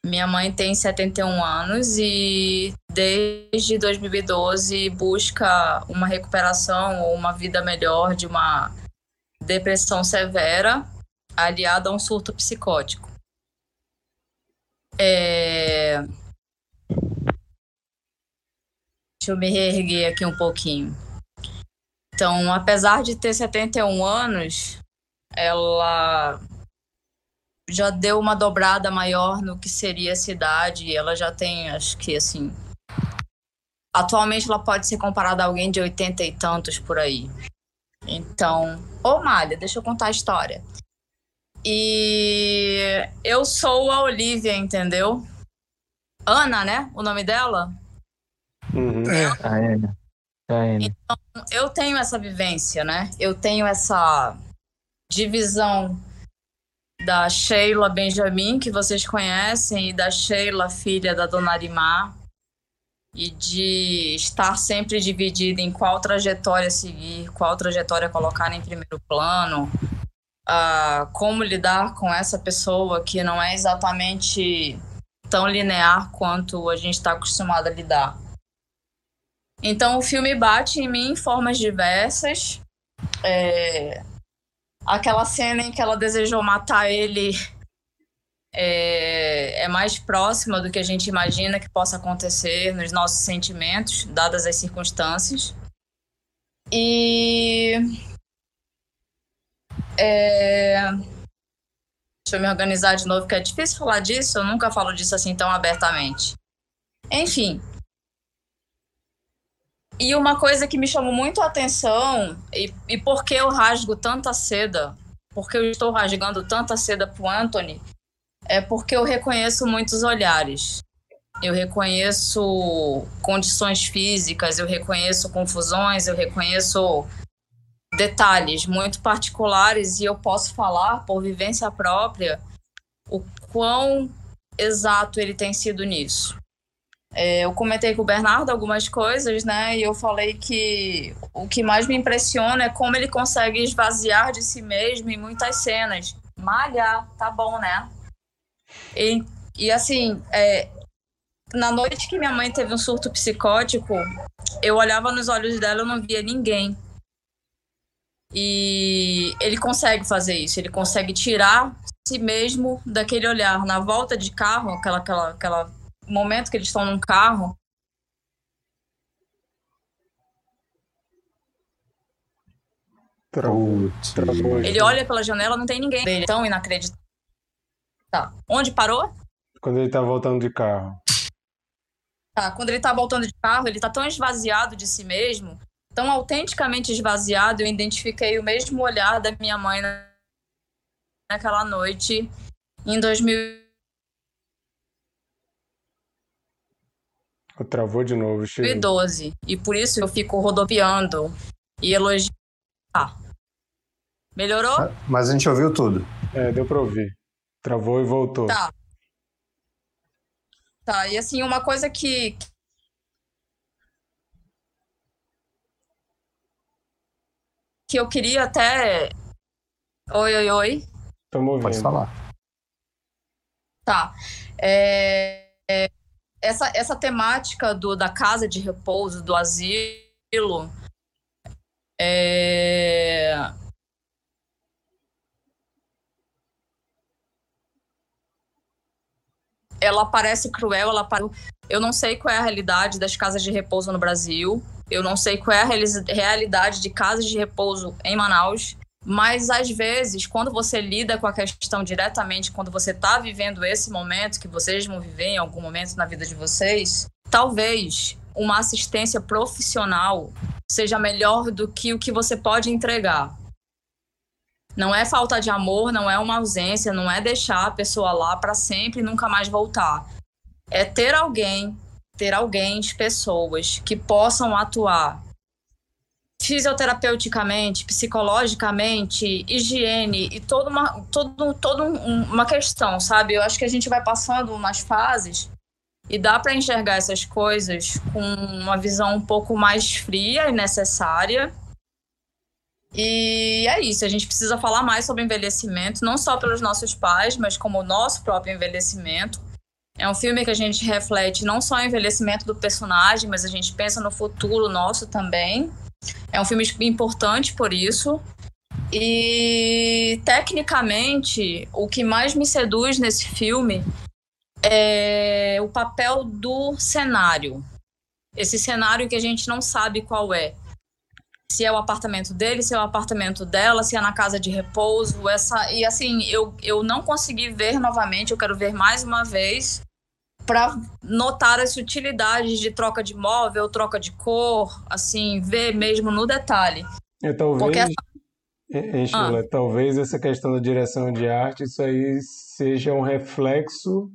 Minha mãe tem 71 anos e desde 2012 busca uma recuperação ou uma vida melhor de uma depressão severa aliada a um surto psicótico. É... Deixa eu me reerguer aqui um pouquinho. Então, apesar de ter 71 anos, ela já deu uma dobrada maior no que seria a cidade. Ela já tem, acho que assim. Atualmente ela pode ser comparada a alguém de 80 e tantos por aí. Então. Ô, Malha, deixa eu contar a história. E eu sou a Olivia, entendeu? Ana, né? O nome dela? Uhum. É, A Ana. A Ana. eu tenho essa vivência, né? Eu tenho essa divisão da Sheila Benjamin, que vocês conhecem, e da Sheila, filha da Dona Arimar, e de estar sempre dividida em qual trajetória seguir, qual trajetória colocar em primeiro plano, ah, como lidar com essa pessoa que não é exatamente tão linear quanto a gente está acostumado a lidar. Então o filme bate em mim em formas diversas. É, Aquela cena em que ela desejou matar ele é, é mais próxima do que a gente imagina que possa acontecer nos nossos sentimentos, dadas as circunstâncias. E. é, Deixa eu me organizar de novo, porque é difícil falar disso, eu nunca falo disso assim tão abertamente. Enfim, e uma coisa que me chamou muito a atenção, e, e por que eu rasgo tanta seda, porque eu estou rasgando tanta seda pro Anthony, é porque eu reconheço muitos olhares. Eu reconheço condições físicas, eu reconheço confusões, eu reconheço detalhes muito particulares e eu posso falar por vivência própria o quão exato ele tem sido nisso. É, eu comentei com o Bernardo algumas coisas, né? E eu falei que o que mais me impressiona é como ele consegue esvaziar de si mesmo em muitas cenas. Malha, tá bom, né? E, e assim, é, na noite que minha mãe teve um surto psicótico, eu olhava nos olhos dela e não via ninguém. E ele consegue fazer isso, ele consegue tirar si mesmo daquele olhar. Na volta de carro, aquela, aquela, aquela momento que eles estão num carro, Travou, travou. ele olha pela janela, não tem ninguém. Ele é tão inacreditável. Tá. Onde parou? Quando ele tá voltando de carro. Tá. Quando ele tá voltando de carro, ele tá tão esvaziado de si mesmo, tão autenticamente esvaziado, eu identifiquei o mesmo olhar da minha mãe naquela noite em 2000 Travou de novo, Sheila. 2012. E por isso eu fico rodopiando e elogiando. Ah. Melhorou? Mas a gente ouviu tudo. É, deu pra ouvir. Travou e voltou. Tá. Tá, e assim, uma coisa que. Que eu queria até. Oi, oi, oi. Estamos ouvindo. Pode falar. Tá. É, essa, essa temática do, da casa de repouso, do asilo, é, ela parece cruel, ela eu não sei qual é a realidade das casas de repouso no Brasil, eu não sei qual é a realidade de casas de repouso em Manaus, mas às vezes, quando você lida com a questão diretamente, quando você está vivendo esse momento que vocês vão viver em algum momento na vida de vocês, talvez uma assistência profissional seja melhor do que o que você pode entregar. Não é falta de amor, não é uma ausência, não é deixar a pessoa lá para sempre e nunca mais voltar. É ter alguém, ter alguém, pessoas que possam atuar fisioterapeuticamente, psicologicamente, higiene e toda uma, todo, todo um, uma questão, sabe? Eu acho que a gente vai passando umas fases e dá para enxergar essas coisas com uma visão um pouco mais fria e necessária. E é isso, a gente precisa falar mais sobre envelhecimento, não só pelos nossos pais, mas como o nosso próprio envelhecimento. É um filme que a gente reflete não só o envelhecimento do personagem, mas a gente pensa no futuro nosso também. É um filme importante por isso. E tecnicamente, o que mais me seduz nesse filme é o papel do cenário. Esse cenário que a gente não sabe qual é. Se é o apartamento dele, se é o apartamento dela, se é na casa de repouso, essa e assim, eu, eu não consegui ver novamente, eu quero ver mais uma vez para notar as sutilidades de troca de móvel, troca de cor, assim, ver mesmo no detalhe. É, talvez, Porque essa... ah. talvez essa questão da direção de arte, isso aí seja um reflexo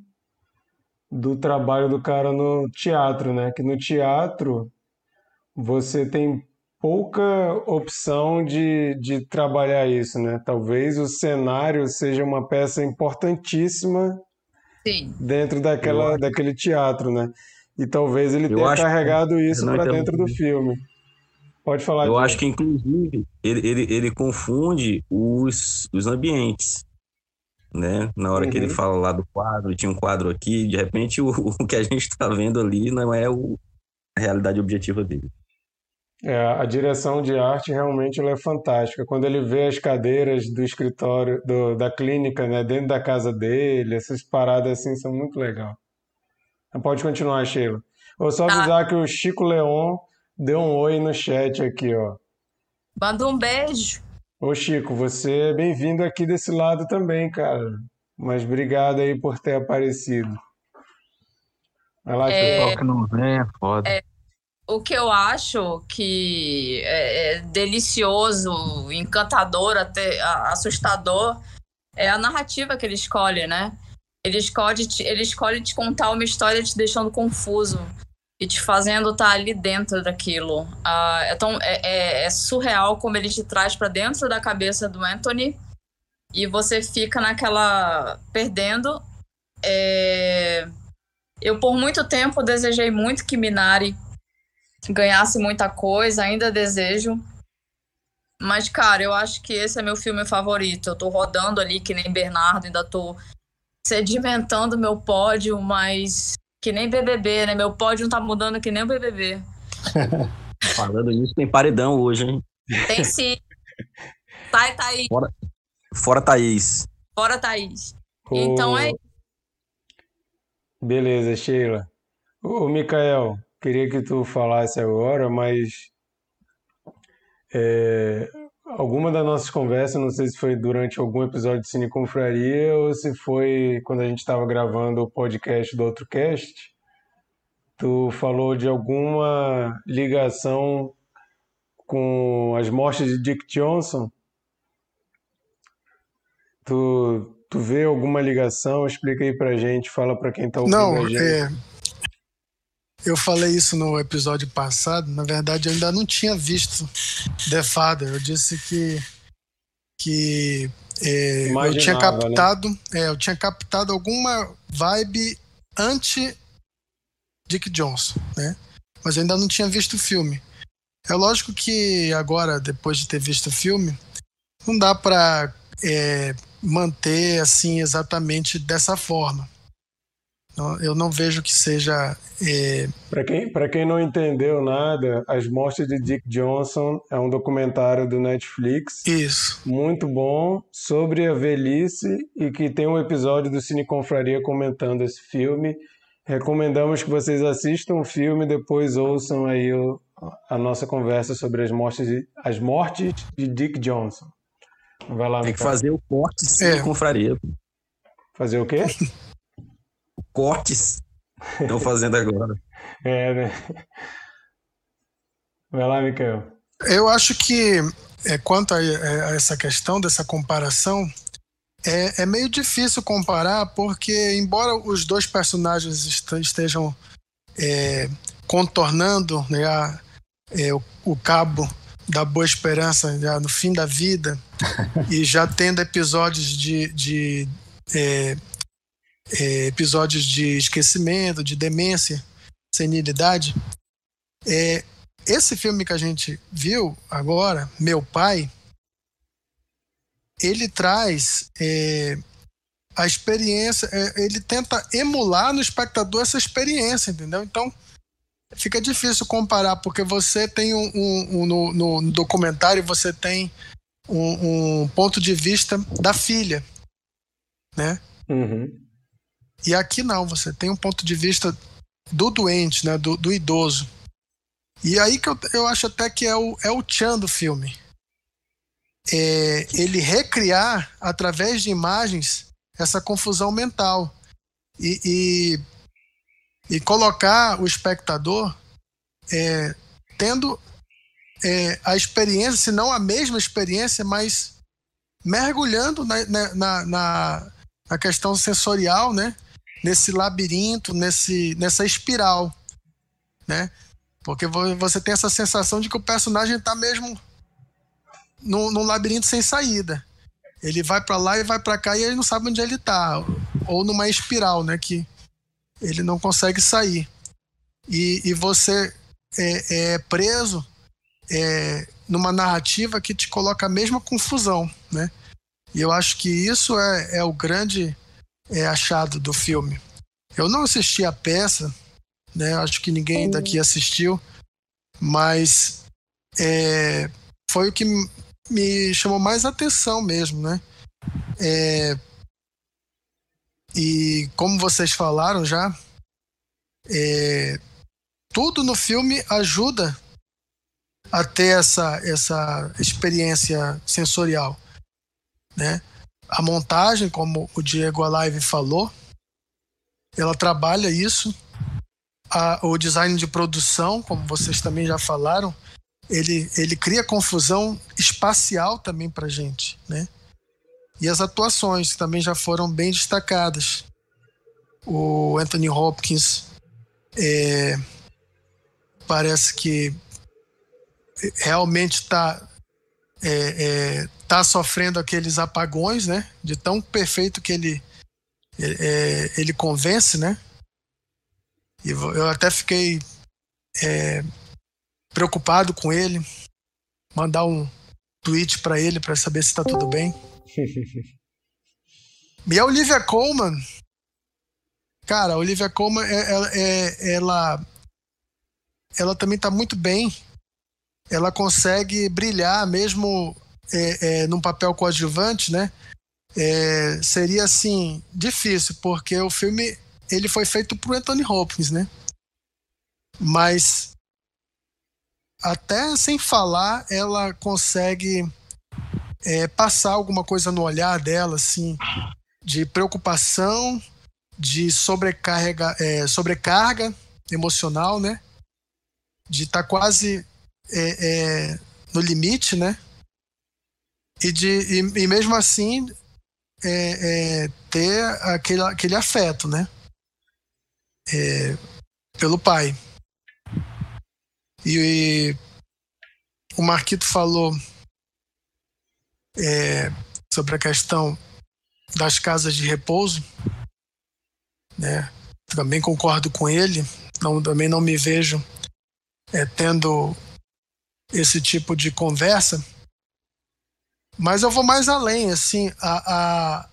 do trabalho do cara no teatro, né? Que no teatro você tem pouca opção de, de trabalhar isso, né? Talvez o cenário seja uma peça importantíssima Sim. dentro daquela, daquele teatro, né? E talvez ele tenha carregado que... isso para dentro do filme. Pode falar. Eu acho que, inclusive, ele, ele, ele confunde os, os ambientes. Né? Na hora uhum. que ele uhum. fala lá do quadro, tinha um quadro aqui, de repente o, o que a gente está vendo ali não é o, a realidade objetiva dele. É, a direção de arte realmente ela é fantástica. Quando ele vê as cadeiras do escritório, do, da clínica, né, dentro da casa dele, essas paradas assim são muito legais. Pode continuar, Sheila. Vou só tá. avisar que o Chico Leon deu um oi no chat aqui, ó. Manda um beijo. Ô Chico, você é bem-vindo aqui desse lado também, cara. Mas obrigado aí por ter aparecido. Vai lá, é... Chico. que não vem é foda. É o que eu acho que é, é delicioso, encantador, até assustador, é a narrativa que ele escolhe, né? Ele escolhe, ele escolhe te contar uma história te deixando confuso e te fazendo estar tá ali dentro daquilo. Ah, é, tão, é, é, é surreal como ele te traz para dentro da cabeça do Anthony e você fica naquela perdendo. É... Eu por muito tempo desejei muito que Minari ganhasse muita coisa, ainda desejo. Mas, cara, eu acho que esse é meu filme favorito. Eu tô rodando ali que nem Bernardo, ainda tô sedimentando meu pódio, mas que nem BBB, né? Meu pódio não tá mudando que nem o BBB. Falando nisso, tem paredão hoje, hein? Tem sim. Tá, Thaís. Fora, fora Thaís. Fora Thaís. Então é. Beleza, Sheila. Ô, Mikael, queria que tu falasse agora, mas é, alguma das nossas conversas, não sei se foi durante algum episódio de Cine Confraria ou se foi quando a gente estava gravando o podcast do outro cast, tu falou de alguma ligação com as mortes de Dick Johnson? Tu, tu vê alguma ligação? Explica aí pra gente, fala pra quem tá ouvindo Não, a gente. é, eu falei isso no episódio passado. Na verdade, eu ainda não tinha visto The Father. Eu disse que que é, eu tinha né? captado, é, eu tinha captado alguma vibe anti Dick Johnson, né? Mas eu ainda não tinha visto o filme. É lógico que agora, depois de ter visto o filme, não dá pra é, manter assim exatamente dessa forma. Eu não vejo que seja é, Para quem, pra quem não entendeu nada, As Mortes de Dick Johnson é um documentário do Netflix isso. muito bom sobre a velhice e que tem um episódio do Cine Confraria comentando esse filme. Recomendamos que vocês assistam o filme e depois ouçam aí o- a nossa conversa sobre as mortes de, as mortes de Dick Johnson. Vai lá, Tem que Micael. fazer o corte sim, É. confraria. Fazer o quê? Cortes estão fazendo agora. É, né? Vai lá, Micael. Eu acho que é, quanto a, a essa questão dessa comparação, é, é meio difícil comparar, porque embora os dois personagens est- estejam é, contornando né, a- é, o, o cabo da boa esperança já no fim da vida e já tendo episódios de, de é, é, episódios de esquecimento, de demência, senilidade, é, esse filme que a gente viu agora, Meu Pai, ele traz é, a experiência, é, ele tenta emular no espectador essa experiência, entendeu? Então fica difícil comparar, porque você tem um, um- um- no, no- documentário você tem um, um ponto de vista da filha, né? Uhum. E aqui não, você tem um ponto de vista do doente, né, do, do idoso. E aí que eu, eu acho até que é o, é o tchan do filme. É ele recriar, através de imagens, essa confusão mental. E, e, e colocar o espectador é, tendo é, a experiência, se não a mesma experiência, mas mergulhando na, na, na, na- questão sensorial, né? Nesse labirinto, nesse, nessa espiral, né? Porque vo- você tem essa sensação de que o personagem está mesmo num, num labirinto sem saída. Ele vai para lá e vai para cá e ele não sabe onde ele está, ou numa espiral, né? Que ele não consegue sair. E, e você é, é preso é, numa narrativa que te coloca a mesma confusão, né? E eu acho que isso é, é o grande é, achado do filme. Eu não assisti a peça, né? Acho que ninguém daqui assistiu, mas é, foi o que me chamou mais atenção mesmo, né? É, e como vocês falaram já, é, tudo no filme ajuda a ter essa, essa experiência sensorial, né? A montagem, como o Diego Alive falou, ela trabalha isso. A- o design de produção, como vocês também já falaram, ele, ele cria confusão espacial também para gente, né? E as atuações também já foram bem destacadas. O Anthony Hopkins é, parece que realmente está é, é, tá sofrendo aqueles apagões, né? De tão perfeito que ele é, ele convence, né? E eu até fiquei é, preocupado com ele, mandar um tweet para ele para saber se tá tudo bem. E a Olivia Colman, cara, a Olivia Colman, é- ela, é- ela, ela também tá muito bem. Ela consegue brilhar mesmo é, é, num papel coadjuvante, né? É, seria assim difícil porque o filme ele foi feito por Anthony Hopkins, né? Mas até sem falar ela consegue é, passar alguma coisa no olhar dela, assim, de preocupação, de sobrecarga, é, sobrecarga emocional, né? De estar quase é, é, no limite, né? E, de, e, e mesmo assim é, é, ter aquele, aquele afeto, né? É, pelo pai. E, e, o Marquito falou é, sobre a questão das casas de repouso, né? Também concordo com ele. Não, também não me vejo é, tendo esse tipo de conversa. Mas eu vou mais além, assim, a, a,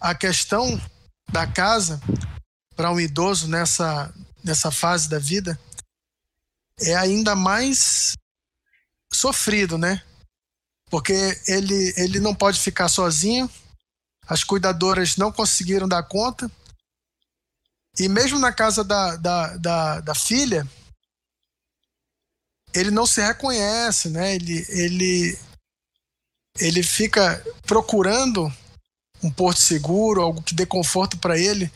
a questão da casa para um idoso nessa, nessa fase da vida é ainda mais sofrido, né? Porque ele, ele não pode ficar sozinho, as cuidadoras não conseguiram dar conta, e mesmo na casa da, da, da, da filha, ele não se reconhece, né? Ele, ele, ele fica procurando um porto seguro, algo que dê conforto para ele,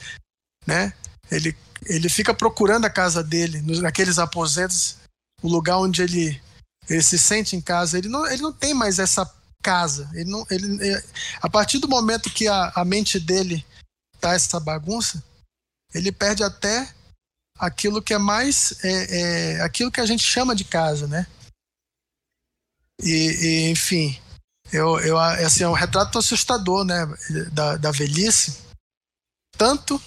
né? Ele, ele fica procurando a casa dele, naqueles aposentos, o lugar onde ele, ele se sente em casa. Ele não, ele não tem mais essa casa. Ele não, ele, é, a partir do momento que a, a mente dele tá essa bagunça, ele perde até aquilo que é mais é, é, aquilo que a gente chama de casa, né? E, e, enfim, eu, eu assim é um retrato assustador, né, da, da velhice, tanto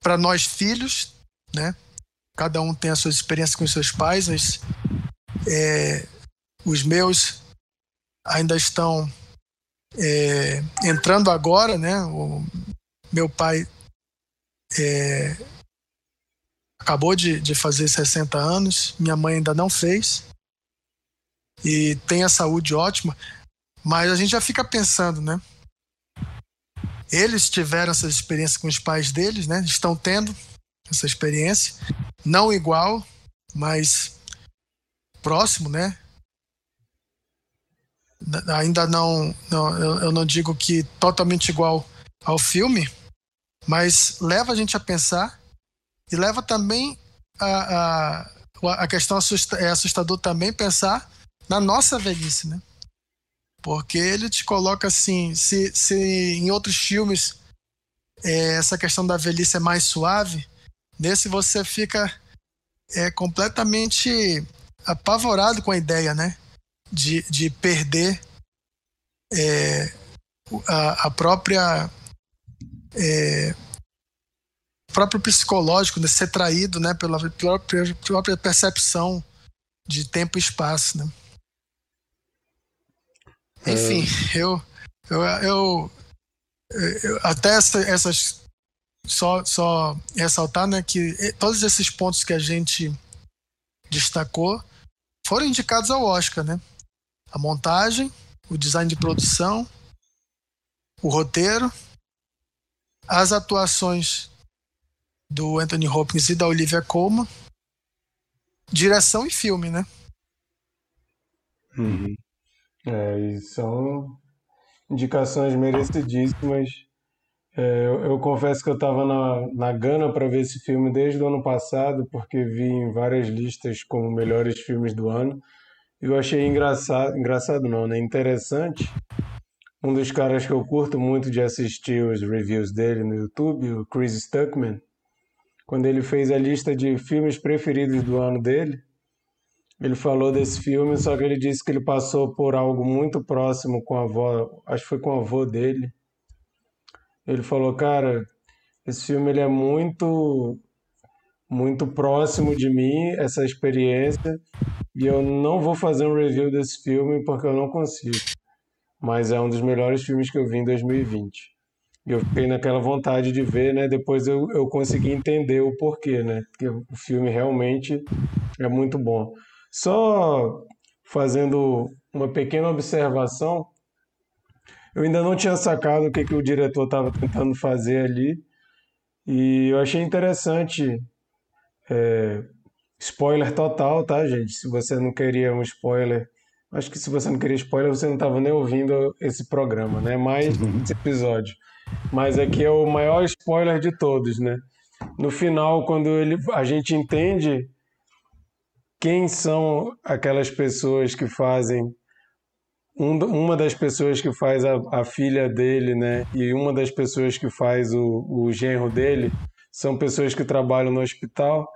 para nós filhos, né? Cada um tem a sua experiência com os seus pais, mas é, os meus ainda estão é, entrando agora, né? O meu pai é, acabou de, de fazer 60 anos, minha mãe ainda não fez e tem a saúde ótima, mas a gente já fica pensando, né? Eles tiveram essa experiência com os pais deles, né? Estão tendo essa experiência, não igual, mas próximo, né? Ainda não, não eu não digo que totalmente igual ao filme, mas leva a gente a pensar e leva também a, a, a questão assusta, é assustador também pensar na nossa velhice, né? Porque ele te coloca assim, se, se em outros filmes é, essa questão da velhice é mais suave, nesse você fica é, completamente apavorado com a ideia, né? De, de perder é, a, a, própria é, próprio psicológico, de ser traído né, pela própria, própria percepção de tempo e espaço. Né? Enfim, é... eu, eu, eu, eu, até essa, essas só, só ressaltar né, que todos esses pontos que a gente destacou foram indicados ao Oscar, né? A montagem, o design de produção, o roteiro, as atuações do Anthony Hopkins e da Olivia Colman, direção e filme, né? Uhum. É, e são indicações merecidíssimas. É, eu, eu, confesso que eu estava na, na gana para ver esse filme desde o ano passado, porque vi em várias listas como melhores filmes do ano. E eu achei engraçado, engraçado não, né? Interessante. Um dos caras que eu curto muito de assistir os reviews dele no YouTube, o Chris Stuckman, quando ele fez a lista de filmes preferidos do ano dele, ele falou desse filme, só que ele disse que ele passou por algo muito próximo com a avó, acho que foi com a avó dele. Ele falou, cara, esse filme ele é muito muito próximo de mim, essa experiência, e eu não vou fazer um review desse filme porque eu não consigo. Mas é um dos melhores filmes que eu vi em 2020. E eu fiquei naquela vontade de ver, né? Depois eu, eu consegui entender o porquê, né? Porque o filme realmente é muito bom. Só fazendo uma pequena observação, eu ainda não tinha sacado o que, que o diretor estava tentando fazer ali. E eu achei interessante. É, spoiler total, tá, gente? Se você não queria um spoiler, acho que se você não queria spoiler, você não estava nem ouvindo esse programa, né? Mais esse episódio. Mas aqui é o maior spoiler de todos, né? No final, quando ele, a gente entende quem são aquelas pessoas que fazem um, uma das pessoas que faz a, a, filha dele, né, e uma das pessoas que faz o, o genro dele são pessoas que trabalham no hospital.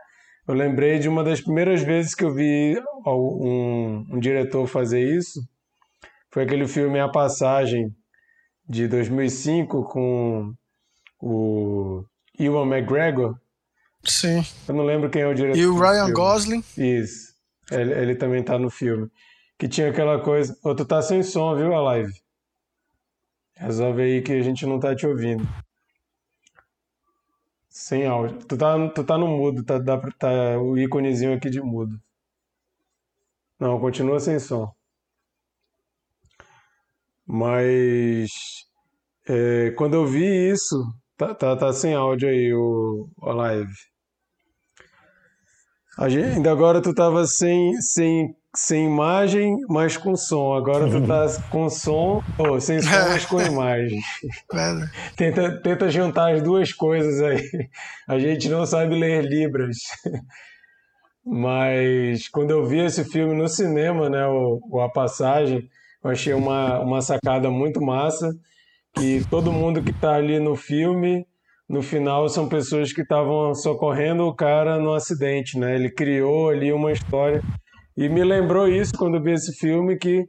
Eu lembrei de uma das primeiras vezes que eu vi um, um diretor fazer isso. Foi aquele filme A Passagem, de 2005, com o Ewan McGregor. Sim. Eu não lembro quem é o diretor. E o Ryan Gosling. Isso. Ele, ele também tá no filme. Que tinha aquela coisa. Ô, tu tá sem som, viu, a live? Resolve aí que a gente não tá te ouvindo. Sem áudio. Tu tá, tu tá no mudo, tá, dá, tá o íconezinho aqui de mudo. Não, continua sem som. Mas é, quando eu vi isso, tá, tá, tá sem áudio aí o, a live. Ainda agora tu tava sem, sem, sem imagem, mas com som. Agora tu tá com som, ou sem som, mas com imagem. tenta, tenta juntar as duas coisas aí. A gente não sabe ler Libras. Mas quando eu vi esse filme no cinema, né, o, o A Passagem, eu achei uma, uma sacada muito massa. Que todo mundo que está ali no filme, no final, são pessoas que estavam socorrendo o cara no acidente, né? Ele criou ali uma história. E me lembrou isso quando vi esse filme, que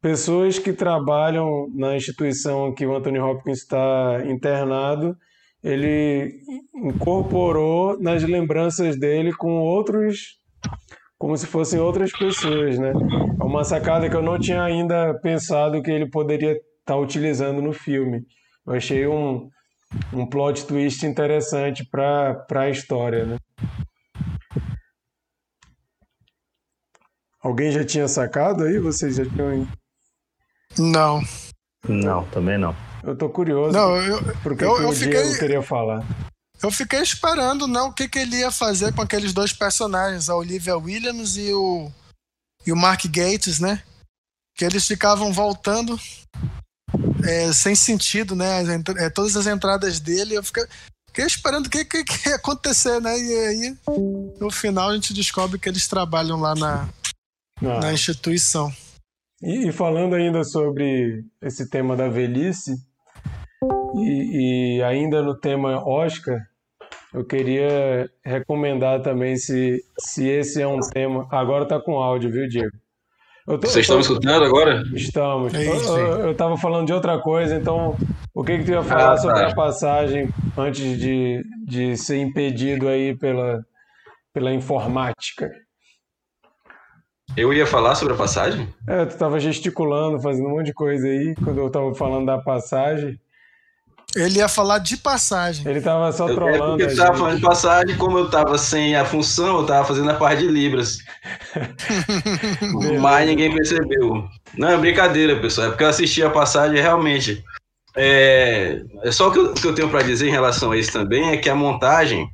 pessoas que trabalham na instituição que o Anthony Hopkins está internado, ele incorporou nas lembranças dele com outros como se fossem outras pessoas, né? É uma sacada que eu não tinha ainda pensado que ele poderia estar tá utilizando no filme. Eu achei um, um plot twist interessante para a história, né? Alguém já tinha sacado aí? Vocês já tinham... Não. Não, também não. Eu tô curioso. Não, eu, porque eu, que eu o fiquei... Diego queria falar. Eu fiquei esperando, né, o que, que ele ia fazer com aqueles dois personagens, a Olivia Williams e o, e o Mark Gates, né? Que eles ficavam voltando é, sem sentido, né? É, todas as entradas dele, eu fiquei, fiquei esperando o que, que, que, ia acontecer, né? E aí, no final, a gente descobre que eles trabalham lá na, ah. na instituição. E, e falando ainda sobre esse tema da velhice, e, e, ainda no tema Oscar, eu queria recomendar também se, se esse é um tema. Agora tá com áudio, viu, Diego? Tô, Vocês estão tô... escutando agora? Estamos. É eu estava falando de outra coisa, então o que, que tu ia falar ah, tá. sobre a passagem antes de, de ser impedido aí pela, pela informática? Eu ia falar sobre a passagem? É, tu estava gesticulando, fazendo um monte de coisa aí, quando eu estava falando da passagem. Ele ia falar de passagem. Ele tava só trolando. É porque eu tava falando de passagem, como eu tava sem a função, eu tava fazendo a parte de Libras. Mas ninguém percebeu. Não, é brincadeira, pessoal. É porque eu assisti a passagem realmente. É, é só o que eu, que eu tenho para dizer em relação a isso também é que a montagem,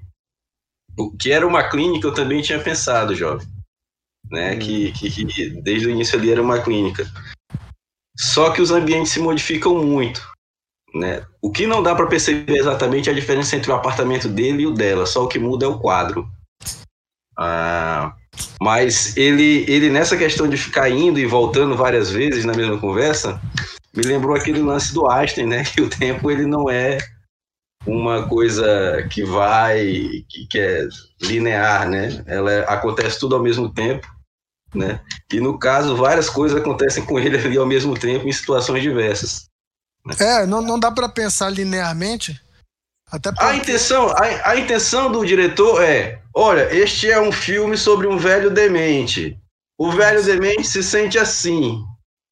que era uma clínica, eu também tinha pensado, jovem. Né? Hum. Que, que, que desde o início ali era uma clínica. Só que os ambientes se modificam muito. Né? O que não dá para perceber exatamente é a diferença entre o apartamento dele e o dela, só o que muda é o quadro. Ah, mas ele, ele, nessa questão de ficar indo e voltando várias vezes na mesma conversa, me lembrou aquele lance do Einstein, né? Que o tempo ele não é uma coisa que vai, que, que é linear, né? Ela é, acontece tudo ao mesmo tempo, né? E no caso, várias coisas acontecem com ele ali ao mesmo tempo em situações diversas. É, não, não dá para pensar linearmente. Até porque... a, intenção, a, a intenção do diretor é: olha, este é um filme sobre um velho demente. O velho demente se sente assim.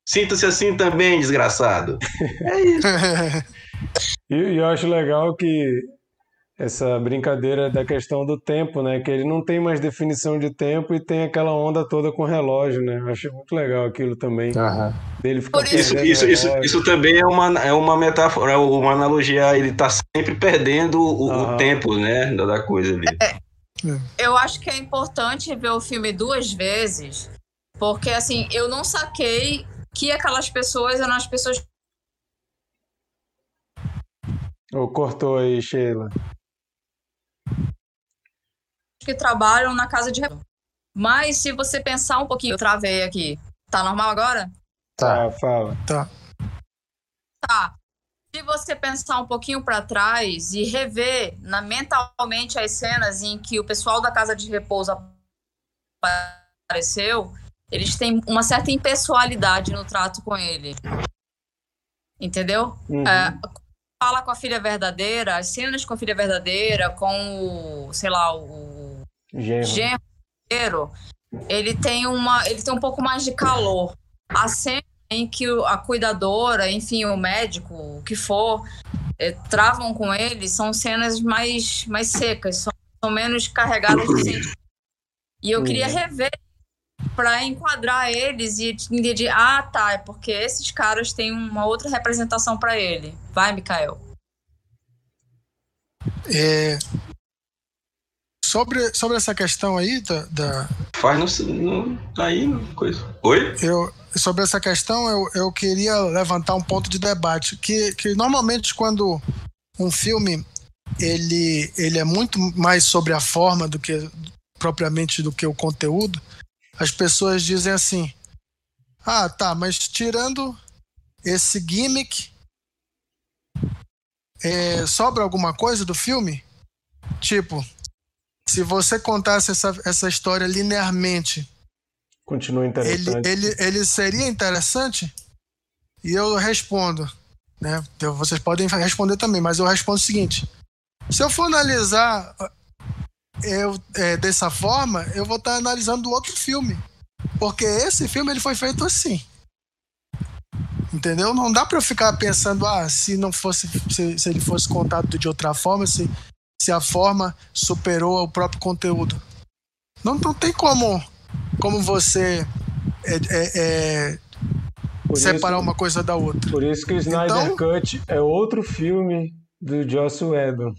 Sinta-se assim também, desgraçado. É isso. e, e eu acho legal que essa brincadeira da questão do tempo, né? Que ele não tem mais definição de tempo e tem aquela onda toda com relógio, né? Eu achei muito legal aquilo também. Uhum. Dele ficar isso, isso, isso, isso, também é uma, é uma metáfora, é uma analogia. Ele tá sempre perdendo o, o tempo, né? Da coisa ali. É, eu acho que é importante ver o filme duas vezes, porque assim, eu não saquei que aquelas pessoas eram as pessoas. Oh, cortou aí, Sheila que trabalham na casa de Mas se você pensar um pouquinho, eu travei aqui. Tá normal agora? Tá, fala. Tá. Tá. Se você pensar um pouquinho para trás e rever na, mentalmente as cenas em que o pessoal da casa de repouso apareceu, eles têm uma certa impessoalidade no trato com ele. Entendeu? Uhum. É, fala com a filha verdadeira, as cenas com a filha verdadeira, com o, sei lá, o Genro. genro, ele tem uma, ele tem um pouco mais de calor. A cena em que o- a cuidadora, enfim, o médico, o que for, eh, travam com ele, são cenas mais, mais secas, são, são menos carregadas de sentimento. E eu queria Uhum. rever para enquadrar eles e entender, ah, tá, é porque esses caras têm uma outra representação para ele. Vai, Mikael. É, sobre, sobre essa questão aí da, da- Faz no, no, aí, coisa. Oi? eu, sobre essa questão eu, eu queria levantar um ponto de debate que, que normalmente quando um filme ele, ele é muito mais sobre a forma do que propriamente do que o conteúdo as pessoas dizem assim ah tá mas tirando esse gimmick é, sobra alguma coisa do filme tipo se você contasse essa, essa história linearmente Continua ele, interessante. ele, ele seria interessante? E eu respondo, né? Então, Vocês podem responder também, mas eu respondo o seguinte: se eu for analisar eu, é, dessa forma, eu vou estar analisando outro filme, porque esse filme ele foi feito assim. Entendeu? Não dá para eu ficar pensando, ah, se não fosse, se, se ele fosse contado de outra forma, se, se a forma superou o próprio conteúdo. Não, não tem como, como você é, é, é, separar isso, uma coisa da outra. por isso que o Snyder Então- Cut é outro filme do Joss Whedon.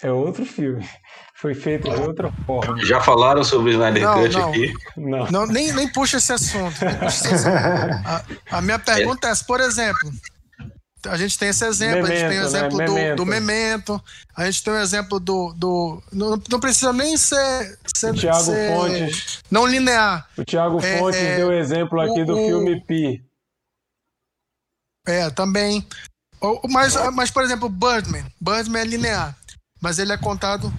É outro filme. Foi feito de outra forma. Já falaram sobre o Snyder Não, Cut não. aqui? Não. Não, nem, nem puxa esse assunto. puxa esse assunto. A, a minha pergunta é essa, por exemplo, a gente tem esse exemplo, a gente tem o Memento, né? exemplo do, Memento. do Memento, a gente tem o exemplo do. do não, não precisa nem ser, ser, O Thiago ser Fontes, não linear. o Thiago É, Fontes é, deu exemplo aqui o- do o- filme Pi. É, também. Mas, mas, por exemplo, Birdman. Birdman é linear, mas ele é contado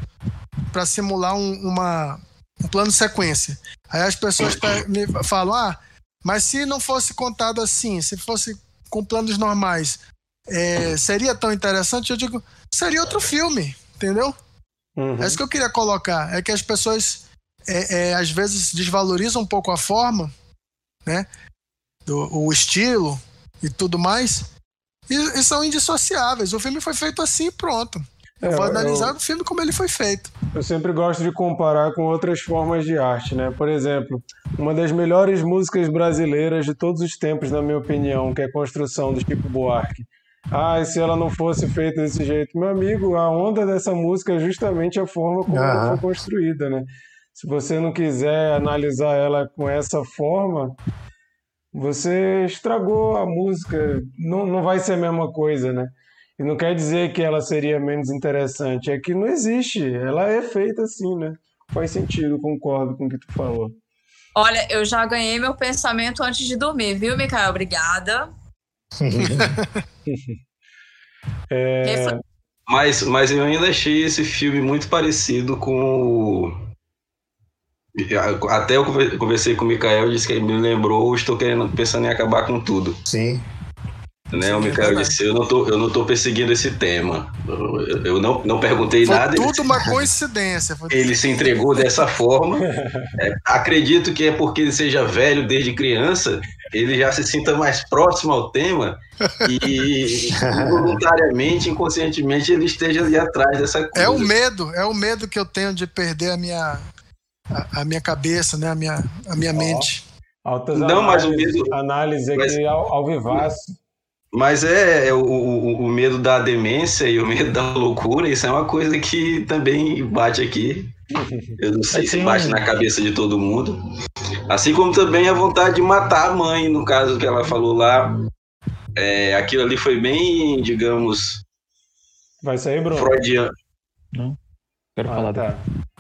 para simular um, uma, um plano sequência. Aí as pessoas pe- me falam: ah, mas se não fosse contado assim, se fosse com planos normais, é, seria tão interessante? Eu digo: seria outro filme, entendeu? Uhum. É isso que eu queria colocar. É que as pessoas é, é, às vezes desvalorizam um pouco a forma, né? Do, o estilo e tudo mais. E, e são indissociáveis. O filme foi feito assim e pronto. Eu É, vou eu- analisar o filme como ele foi feito. Eu sempre gosto de comparar com outras formas de arte, né? Por exemplo, uma das melhores músicas brasileiras de todos os tempos, na minha opinião, que é a construção do Chico Buarque. Ah, e se ela não fosse feita desse jeito? Meu amigo, a onda dessa música é justamente a forma como ela Aham. foi construída, né? Se você não quiser analisar ela com essa forma, você estragou a música. Não, não vai ser a mesma coisa, né? E não quer dizer que ela seria menos interessante, é que não existe. Ela é feita assim, né? Faz sentido, concordo com o que tu falou. Olha, eu já ganhei meu pensamento antes de dormir, viu, Mikael? Obrigada. É, Mas, mas eu ainda achei esse filme muito parecido com o. Até eu conver- conversei com o Mikael e disse que ele me lembrou Estou querendo, pensando em acabar com tudo. Sim. Né? O é Mikael verdade. disse: Eu não tô, eu não tô perseguindo esse tema. Eu, eu não, não perguntei Foi nada. ele tudo uma coincidência. Foi ele se entregou dessa forma. É, acredito que é porque ele seja velho desde criança, ele já se sinta mais próximo ao tema e voluntariamente, inconscientemente, ele esteja ali atrás dessa coisa. É o medo, é o medo que eu tenho de perder a minha, a, a minha cabeça, né? A minha, a minha mente. altas Não, mas o análises, medo- análise mas- aqui ao, ao vivaço. Mas é, é o, o, o medo da demência e o medo da loucura, isso é uma coisa que também bate aqui. Eu não sei se bate um- na cabeça de todo mundo. Assim como também a vontade de matar a mãe, no caso que ela falou lá. É, aquilo ali foi bem, digamos, Vai sair, Bruno? freudiano. Quero Ah, falar tá.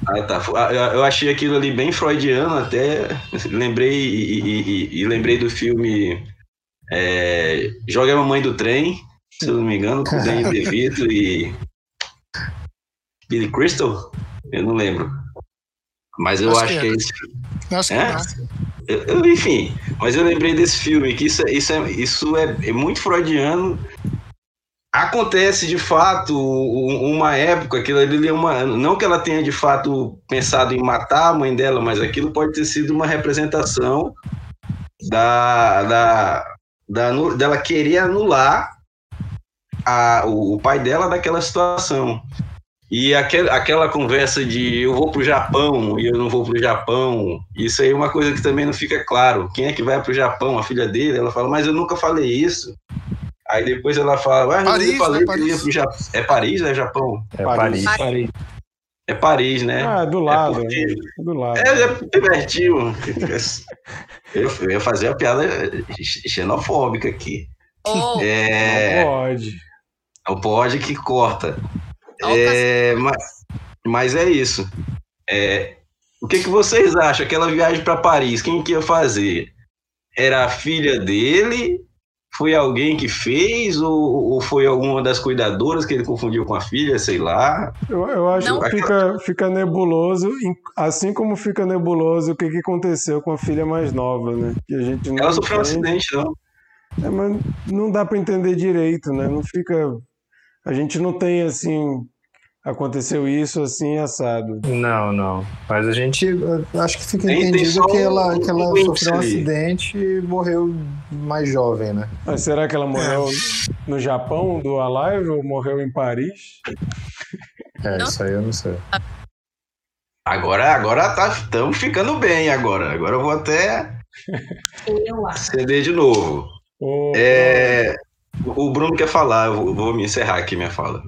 Ah, tá. Ah, Eu eu achei aquilo ali bem freudiano, até lembrei e, e- e- e lembrei do filme é, Joga a Mamãe do Trem, se eu não me engano, com Danny DeVito e Billy Crystal? Eu não lembro. Mas eu Acho acho, que é. é esse. Que É? Eu- eu- enfim, mas eu lembrei desse filme, que isso, é- isso, é, isso é, é muito freudiano. Acontece de fato uma época, aquilo ali é uma. Não que ela tenha de fato pensado em matar a mãe dela, mas aquilo pode ter sido uma representação da, da, da dela querer anular a, o, o pai dela daquela situação. E aquel, aquela conversa de eu vou pro Japão e eu não vou pro Japão, isso aí é uma coisa que também não fica claro. Quem é que vai pro Japão? A filha dele? Ela fala, mas eu nunca falei isso. Aí depois ela fala, ah, Paris, eu falei né, que eu ia Paris. pro Japão. É Paris, é Japão? É Paris. Paris. Parei. É Paris, né? Ah, do lado. porque- né? Do lado. É, é. Eu, eu ia fazer a piada xenofóbica aqui. Ou É, Não pode. não pode que corta. É, mas, mas é isso. É, o que, que vocês acham? Aquela viagem para Paris, quem que ia fazer? Era a filha dele? Foi alguém que fez? Ou, ou foi alguma das cuidadoras que ele confundiu com a filha? Sei lá. Eu, eu acho Não. que fica, fica nebuloso, assim como fica nebuloso o que, que aconteceu com a filha mais nova, né? Que a gente não Ela sofreu um acidente, não. É, mas não dá para entender direito, né? Não fica. A gente não tem assim. Aconteceu isso assim assado. Não, não. Mas a gente acho que fica Tem- entendido que um- ela, que ela um sofreu um acidente e morreu mais jovem, né? Mas será que ela morreu no Japão do Alive ou morreu em Paris? É, isso aí eu não sei. Agora, agora tá, estamos ficando bem agora. Agora eu vou até acender de novo. Ou- É, o Bruno quer falar, eu vou, vou me encerrar aqui minha fala.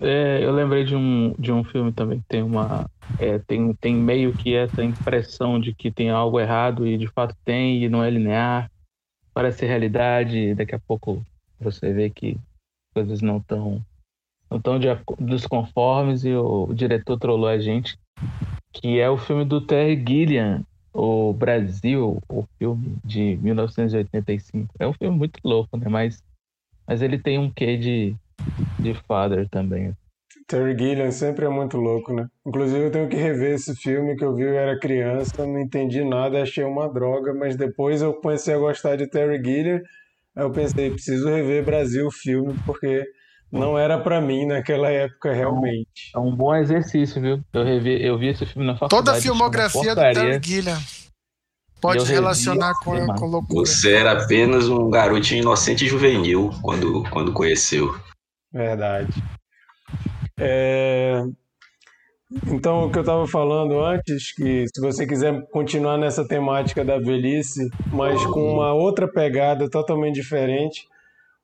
É, eu lembrei de um, de um filme também que tem uma. é, tem, tem meio que essa impressão de que tem algo errado e de fato tem, e não é linear. Parece realidade, e daqui a pouco você vê que coisas não estão não tão de, desconformes e o, o diretor trollou a gente. Que é o filme do Terry Gilliam, O Brasil, o filme de 1985. É um filme muito louco, né? Mas, mas ele tem um quê de, de father também. Terry Gilliam sempre é muito louco, né? Inclusive eu tenho que rever esse filme que eu vi, eu era criança, não entendi nada, achei uma droga, mas depois eu comecei a gostar de Terry Gilliam, aí eu pensei, preciso rever Brasil o filme, porque não era pra mim naquela época realmente. É um bom exercício, viu? Eu, revi, eu vi esse filme na faculdade. Toda a filmografia do. Terry Gilliam pode relacionar com, com loucura. Você era apenas um garotinho inocente e juvenil quando, quando conheceu. Verdade. É, Então, o que eu estava falando antes, que se você quiser continuar nessa temática da velhice, mas com uma outra pegada totalmente diferente,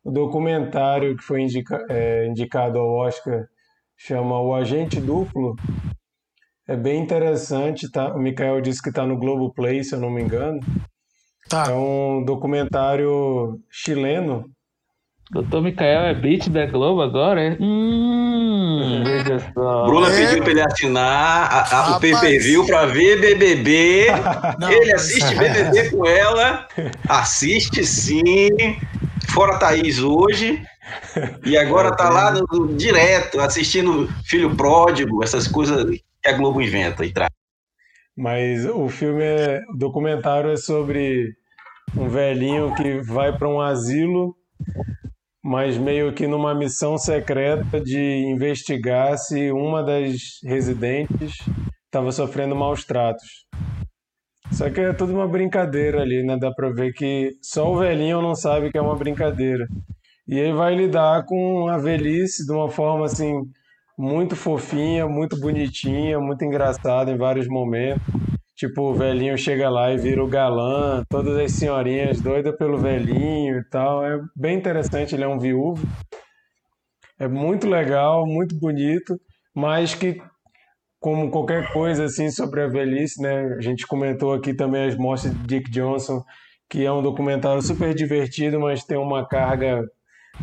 o documentário que foi indica- é, indicado ao Oscar chama O Agente Duplo. É bem interessante, tá? O Mikael disse que está no Globoplay, se eu não me engano. Tá. É um documentário chileno Doutor Micael é beat da Globo agora? É? Hum, veja só. Bruna É. pediu pra ele assinar a, a, o pay-per-view pra ver BBB. Não, ele mas- assiste BBB com ela. Assiste sim. Fora Thaís hoje. E agora tá lá no, no- direto, assistindo Filho Pródigo, essas coisas que a Globo inventa e traz. Mas o filme é, o documentário é sobre um velhinho que vai para um asilo, mas meio que numa missão secreta de investigar se uma das residentes estava sofrendo maus tratos. Só que é tudo uma brincadeira ali, né? Dá pra ver que só o velhinho não sabe que é uma brincadeira. E ele vai lidar com a velhice de uma forma assim muito fofinha, muito bonitinha, muito engraçada em vários momentos. Tipo, o velhinho chega lá e vira o galã, todas as senhorinhas doidas pelo velhinho e tal. É bem interessante, ele é um viúvo. É muito legal, muito bonito, mas que, como qualquer coisa assim sobre a velhice, né? A gente comentou aqui também as mortes de Dick Johnson, que é um documentário super divertido, mas tem uma carga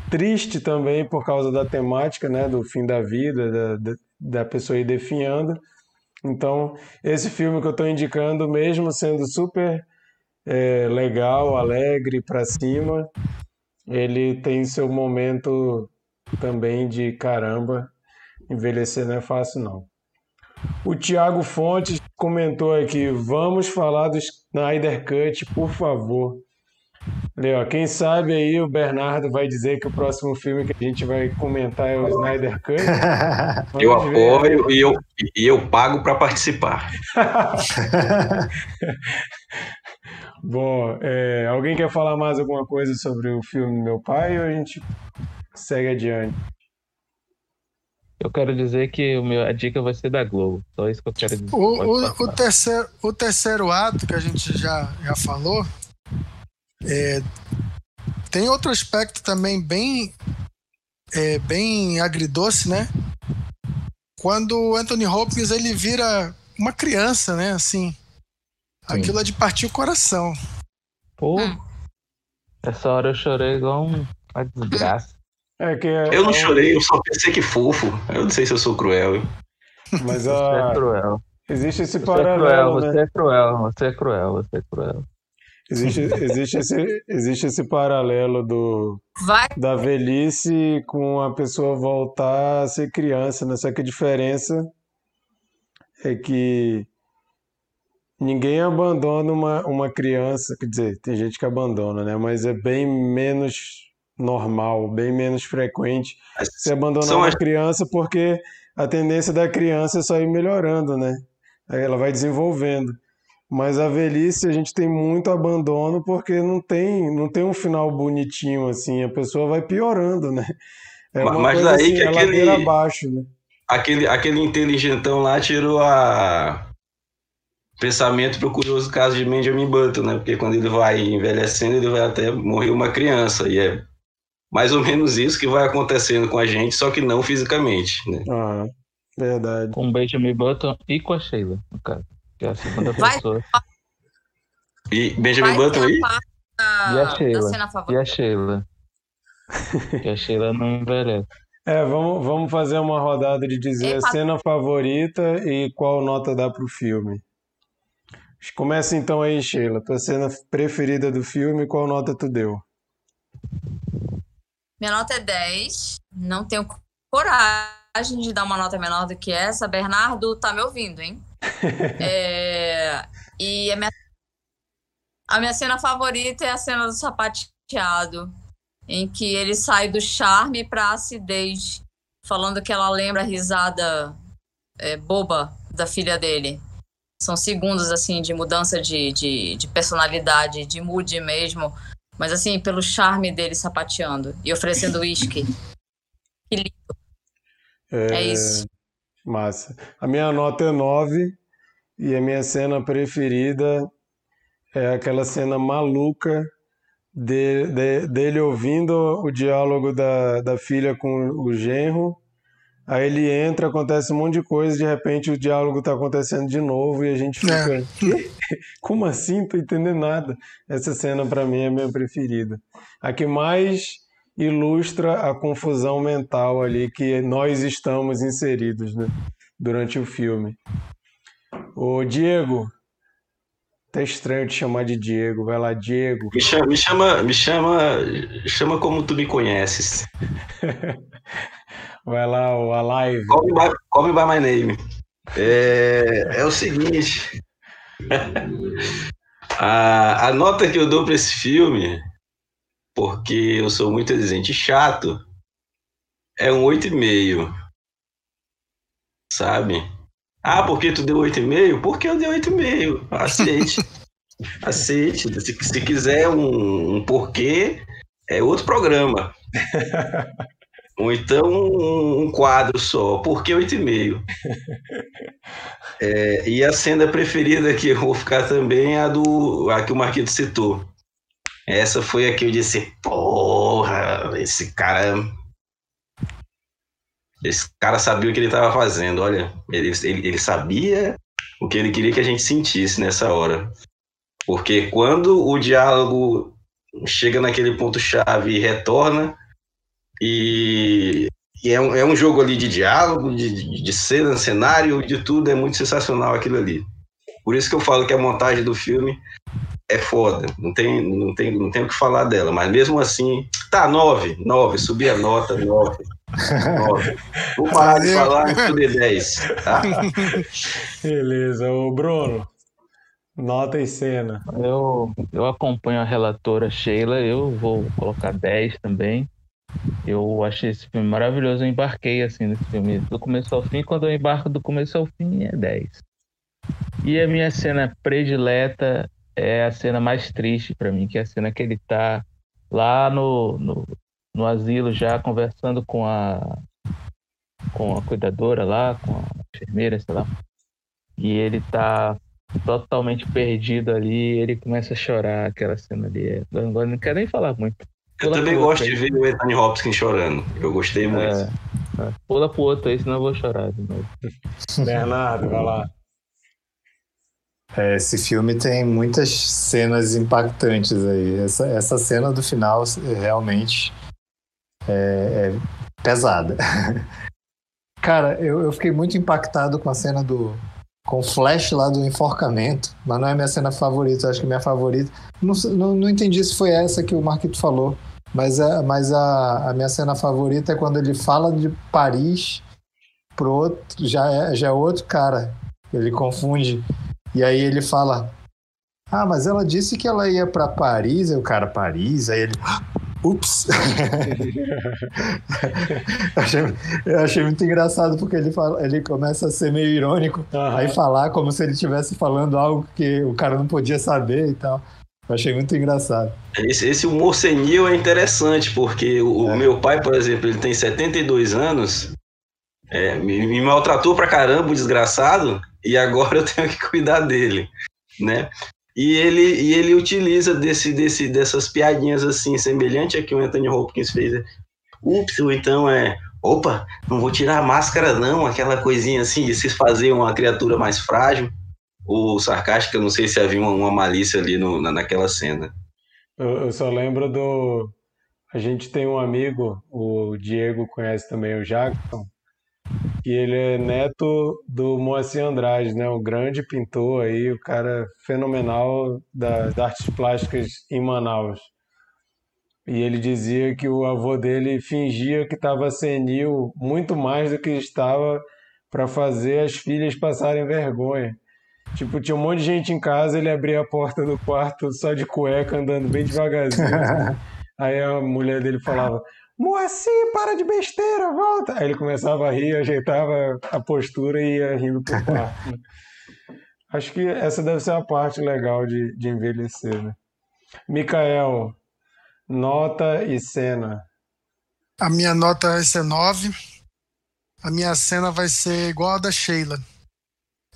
triste também por causa da temática, né, do fim da vida, da, da- da pessoa ir definhando. Então, esse filme que eu estou indicando, mesmo sendo super é, legal, alegre, para cima, ele tem seu momento também de caramba, envelhecer não é fácil não. O Tiago Fontes comentou aqui, vamos falar do Snyder Cut, por favor. Leo, quem sabe aí o Bernardo vai dizer que o próximo filme que a gente vai comentar é o Snyder Cut. eu apoio e eu, e eu pago para participar. Bom, é, alguém quer falar mais alguma coisa sobre o filme Meu Pai ou a gente segue adiante? Eu quero dizer que o meu, a dica vai ser da Globo. Só isso que eu quero dizer. O, o, o terceiro, o terceiro ato que a gente já, já falou é, tem outro aspecto também bem, é, bem agridoce, né? Quando o Anthony Hopkins ele vira uma criança, né? Assim, Sim. aquilo é de partir o coração. Pô, essa hora eu chorei igual um, uma desgraça. É que é, eu não chorei, eu só pensei que fofo. Eu não sei se eu sou cruel. Mas a... Você é cruel. Existe esse você paralelo. É cruel, né? Você é cruel, você é cruel, você é cruel. Existe, existe, esse, existe esse paralelo do, Vai. da velhice com a pessoa voltar a ser criança, né? Só que a diferença é que ninguém abandona uma, uma criança, quer dizer, tem gente que abandona, né? Mas é bem menos normal, bem menos frequente você abandonar uma criança porque a tendência da criança é só ir melhorando, né? Ela vai desenvolvendo. Mas a velhice a gente tem muito abandono porque não tem, não tem um final bonitinho assim, a pessoa vai piorando, né? É uma mas daí assim, que aquele abaixo, né? Aquele aquele inteligentão lá tirou a pensamento para o curioso caso de Benjamin Button, né? Porque quando ele vai envelhecendo, ele vai até morrer uma criança e é mais ou menos isso que vai acontecendo com a gente, só que não fisicamente, né? Ah, verdade. Com Benjamin Button e com a Sheila, no caso que é a segunda Vai. pessoa. E Benjamin Vai Button aí? E a Sheila. E a Sheila. e a Sheila não envelhece. É, vamos, vamos fazer uma rodada de dizer Epa. a cena favorita e qual nota dá pro filme. Começa então aí, Sheila. Tua cena preferida do filme, qual nota tu deu? Minha nota é 10. Não tenho coragem de dar uma nota menor do que essa. Bernardo, tá me ouvindo, hein? é, e a minha, a minha cena favorita é a cena do sapateado, em que ele sai do charme para acidez, falando que ela lembra a risada é, boba da filha dele. São segundos, assim, de mudança de, de, de personalidade, de mood mesmo. Mas, assim, pelo charme dele sapateando e oferecendo uísque. Que lindo. É, é isso. Massa. A minha nota é 9 e a minha cena preferida é aquela cena maluca de, de, dele ouvindo o diálogo da, da filha com o genro. Aí ele entra, acontece um monte de coisa, de repente o diálogo está acontecendo de novo e a gente fica. É. Como assim? Não tô entendendo nada. Essa cena para mim é a minha preferida. A que mais ilustra a confusão mental ali que nós estamos inseridos né, durante o filme. O Diego, tá estranho te chamar de Diego, vai lá, Diego. Me chama, me chama, me chama, chama como tu me conheces. vai lá, o Alive. Call me by, call me by my name. É, é o seguinte. a, a nota que eu dou para esse filme porque eu sou muito exigente e chato, é um 8,5. Sabe? Ah, porque tu deu 8,5? Porque eu dei 8,5. Aceite. Aceite. Se, se quiser um, um porquê, é outro programa. Ou então um, um quadro só. Por que 8,5? É, e a cena preferida que eu vou ficar também é a, do, a que o Marquito citou essa foi a que eu disse, porra, esse cara. Esse cara sabia o que ele estava fazendo, olha. Ele, ele, ele sabia o que ele queria que a gente sentisse nessa hora. Porque quando o diálogo chega naquele ponto-chave e retorna, e, E é um, é um jogo ali de diálogo, de, de, cena, cenário, de tudo, é muito sensacional aquilo ali. Por isso que eu falo que a montagem do filme é foda. Não tem, não tem, não tem o que falar dela. Mas mesmo assim, tá, nove, nove, subi a nota, nove. nove. Vou parar de falar e subir dez. Tá? Beleza. Ô, Bruno, nota e cena. Eu, eu acompanho a relatora Sheila, eu vou colocar 10 também. Eu achei esse filme maravilhoso, eu embarquei assim nesse filme do começo ao fim. Quando eu embarco do começo ao fim, é 10. E a minha cena predileta é a cena mais triste para mim, que é a cena que ele tá lá no, no, no asilo já conversando com a com a cuidadora lá, com a enfermeira, sei lá. E ele tá totalmente perdido ali, ele começa a chorar aquela cena ali. Eu não, não quero nem falar muito. Eu Pula também gosto de ver o Anthony Hopkins chorando. Eu gostei muito. É, é. Pula pro outro aí, senão eu vou chorar de novo. Bernardo, vai lá. É, esse filme tem muitas cenas impactantes aí. Essa, essa cena do final realmente é, é pesada. Cara, eu, eu fiquei muito impactado com a cena do. com o flash lá do enforcamento, mas não é minha cena favorita, acho que minha favorita. Não, não, não entendi se foi essa que o Marquito falou, mas, é, mas a, a minha cena favorita é quando ele fala de Paris pro outro, já é, já é outro cara. Ele confunde. E aí ele fala: Ah, mas ela disse que ela ia para Paris. Aí o cara, Paris? Aí ele. Ups! eu, achei, eu, achei, muito engraçado porque ele, fala, ele começa a ser meio irônico, uhum. aí falar como se ele estivesse falando algo que o cara não podia saber e tal. Eu achei muito engraçado. Esse, esse humor senil é interessante, porque o, é. meu pai, por exemplo, ele tem 72 anos, é, me, me maltratou pra caramba, o desgraçado, e agora eu tenho que cuidar dele, né? E ele, e ele utiliza desse, desse, dessas piadinhas assim, semelhante a que o Anthony Hopkins fez. Ups, ou então é, opa, não vou tirar a máscara não, aquela coisinha assim, de se fazer uma criatura mais frágil, ou sarcástica, não sei se havia uma, uma malícia ali no, na, naquela cena. Eu, eu só lembro do... A gente tem um amigo, o Diego conhece também o Jackson, e ele é neto do Moacir Andrade, né? O grande pintor aí, o cara fenomenal das artes plásticas em Manaus. E ele dizia que o avô dele fingia que estava senil muito mais do que estava para fazer as filhas passarem vergonha. Tipo, tinha um monte de gente em casa, ele abria a porta do quarto só de cueca, andando bem devagarzinho. Aí a mulher dele falava: Moacir, para de besteira, volta! Aí ele começava a rir, ajeitava a postura e ia rindo pro quarto. Né? Acho que essa deve ser a parte legal de, de envelhecer, né? Mikael, nota e cena. A minha nota vai ser 9. A minha cena vai ser igual a da Sheila.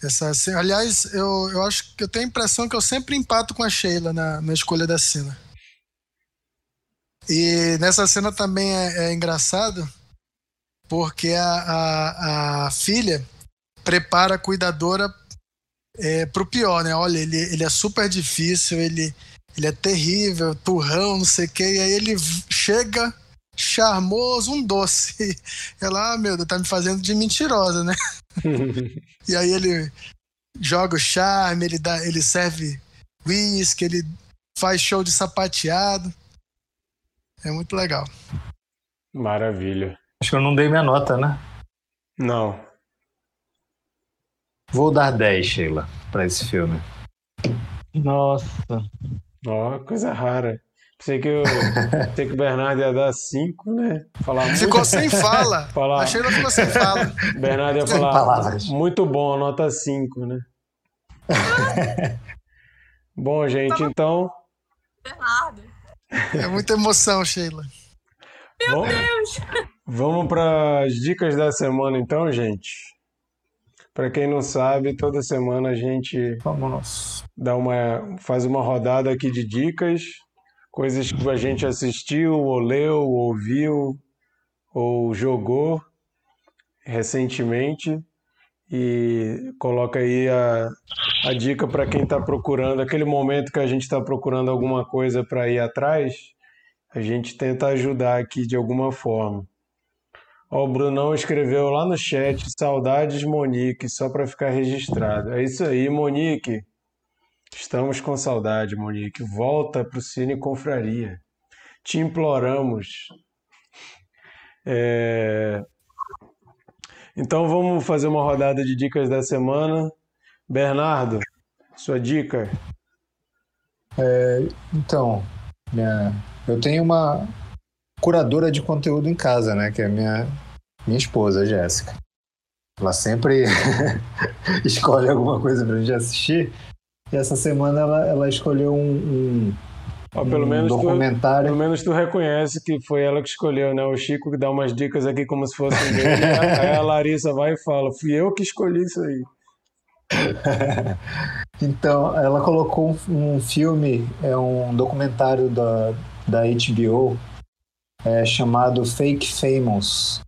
Essa, aliás, eu, eu acho que eu tenho a impressão que eu sempre empato com a Sheila na, na escolha da cena. E nessa cena também é, é engraçado porque a, a, a, filha prepara a cuidadora é, pro pior, né? Olha, ele, ele é super difícil, ele, ele é terrível, turrão, não sei o quê, e aí ele chega charmoso, um doce. Ela, ah, meu Deus, tá me fazendo de mentirosa, né? e aí ele joga o charme, ele, dá, ele serve whisky, ele faz show de sapateado. É muito legal. Maravilha. Acho que eu não dei minha nota, né? Não. Vou dar 10, Sheila, para esse filme. Nossa. Ó, oh, coisa rara. Pensei que, eu, pensei que o Bernardo ia dar 5, né? Falar ficou muito... sem fala. falar... A Sheila ficou sem fala. Bernardo ia falar. Palavras. Muito bom, nota 5, né? bom, gente, então. Bernardo. É muita emoção, Sheila. Meu Bom, Deus! Vamos para as dicas da semana, então, gente. Para quem não sabe, toda semana a gente Vamos. dá uma, faz uma rodada aqui de dicas, coisas que a gente assistiu, ou leu, ou ouviu, ou jogou recentemente e coloca aí a, a dica para quem está procurando, aquele momento que a gente está procurando alguma coisa para ir atrás, a gente tenta ajudar aqui de alguma forma. Ó, o Brunão escreveu lá no chat, saudades Monique, só para ficar registrado. É isso aí, Monique. Estamos com saudade, Monique. Volta pro Cine Confraria. Te imploramos. É, Então vamos fazer uma rodada de dicas da semana. Bernardo, sua dica? Então, minha- eu tenho uma curadora de conteúdo em casa, né? Que é minha, minha esposa, Jéssica. Ela sempre escolhe alguma coisa pra gente assistir. E essa semana ela, ela escolheu um, um- Ó, pelo um menos tu, documentário. pelo menos tu reconhece que foi ela que escolheu, né? O Chico que dá umas dicas aqui como se fossem dele. Aí a Larissa vai e fala: fui eu que escolhi isso aí. Então, ela colocou um, um filme, é um documentário da, da HBO, é, chamado Fake Famous.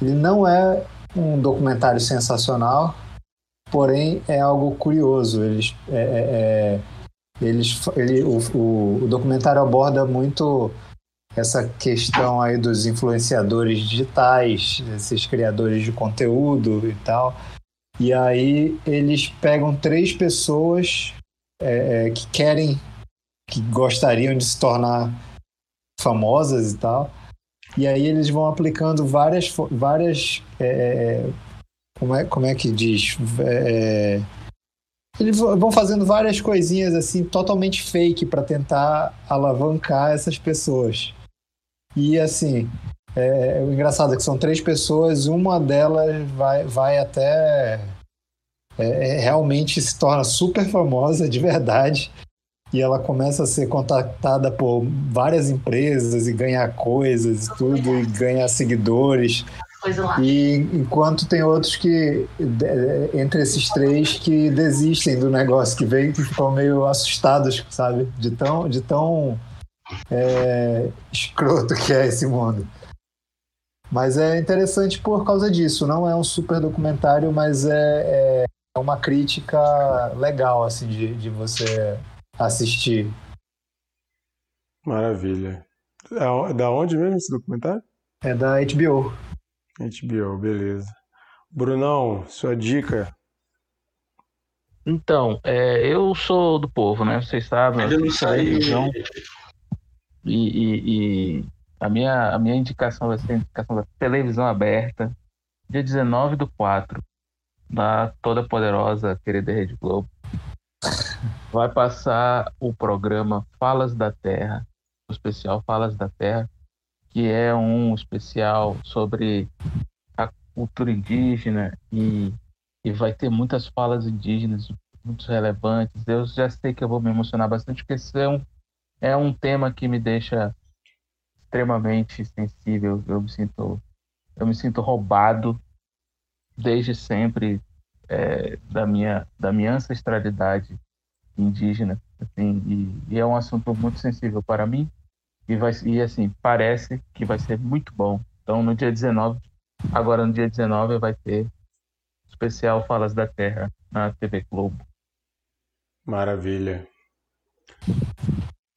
Ele não é um documentário sensacional, porém é algo curioso. Eles, é, é, é, eles, ele, o, o, o documentário aborda muito essa questão aí dos influenciadores digitais, esses criadores de conteúdo e tal. E aí eles pegam três pessoas é, é, que querem, que gostariam de se tornar famosas e tal. E aí eles vão aplicando várias, várias é, é, como, é, como é que diz? Eles vão vão fazendo várias coisinhas assim totalmente fake para tentar alavancar essas pessoas. E assim, é, o engraçado é que são três pessoas, uma delas vai, vai até. é, é, realmente se torna super famosa de verdade. E ela começa a ser contactada por várias empresas e ganhar coisas e tudo, e ganhar seguidores. Coisa lá. E enquanto tem outros que, de- entre esses três, que desistem do negócio, que vem que ficam meio assustados, sabe? De tão, de tão é, escroto que é esse mundo. Mas é interessante por causa disso. Não é um super documentário, mas é, é uma crítica legal, assim, de, de você assistir. Maravilha. Da da onde mesmo esse documentário? É da HBO. HBO, beleza. Brunão, sua dica? Então, é, eu sou do povo, né? Vocês sabem, eu Ainda não saiu. televisão. E, e- e a minha, a minha indicação vai ser a indicação da televisão aberta, dia 19 do 4, da toda poderosa querida Rede Globo. Vai passar o programa Falas da Terra, o especial Falas da Terra, que é um especial sobre a cultura indígena e, e vai ter muitas falas indígenas muito relevantes. Eu já sei que eu vou me emocionar bastante, porque esse é um, é um tema que me deixa extremamente sensível. Eu me sinto, eu me sinto roubado desde sempre é, da minha da minha ancestralidade indígena, assim, e, e é um assunto muito sensível para mim e vai e assim parece que vai ser muito bom. Então no dia 19, agora no dia 19 vai ter especial Falas da Terra na TV Globo. Maravilha.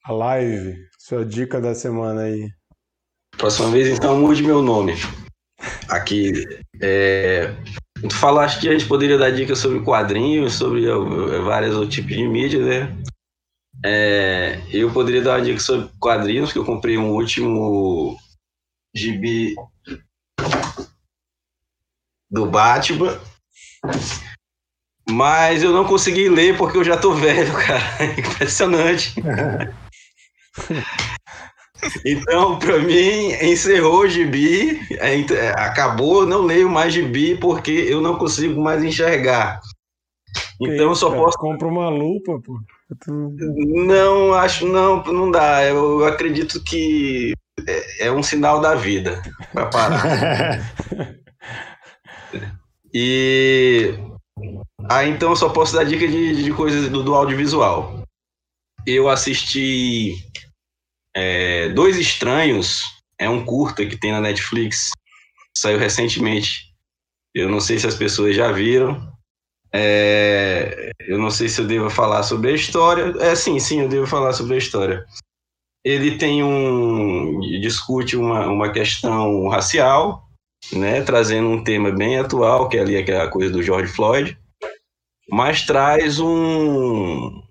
A live, sua dica da semana aí. Próxima vez, então, mude meu nome. Aqui. É... Tu falaste que a gente poderia dar dicas sobre quadrinhos, sobre vários outros tipos de mídia, né? É, eu poderia dar uma dica sobre quadrinhos, que eu comprei um último gibi do Batman. Mas eu não consegui ler porque eu já tô velho, cara. Impressionante. Então, pra mim, encerrou o gibi, é, é, acabou, não leio mais gibi porque eu não consigo mais enxergar. Então, eu só posso. Compra uma lupa, pô. Tu- Não, acho, não, não dá. Eu acredito que é, é um sinal da vida pra parar. E. Ah, então eu só posso dar dica de, de coisas do, do audiovisual. Eu assisti é, Dois Estranhos, é um curta que tem na Netflix, saiu recentemente. Eu não sei se as pessoas já viram. É, eu não sei se eu devo falar sobre a história. É, sim, sim, eu devo falar sobre a história. Ele tem um. discute uma, uma questão racial né, trazendo um tema bem atual, que é ali aquela coisa do George Floyd, mas traz um,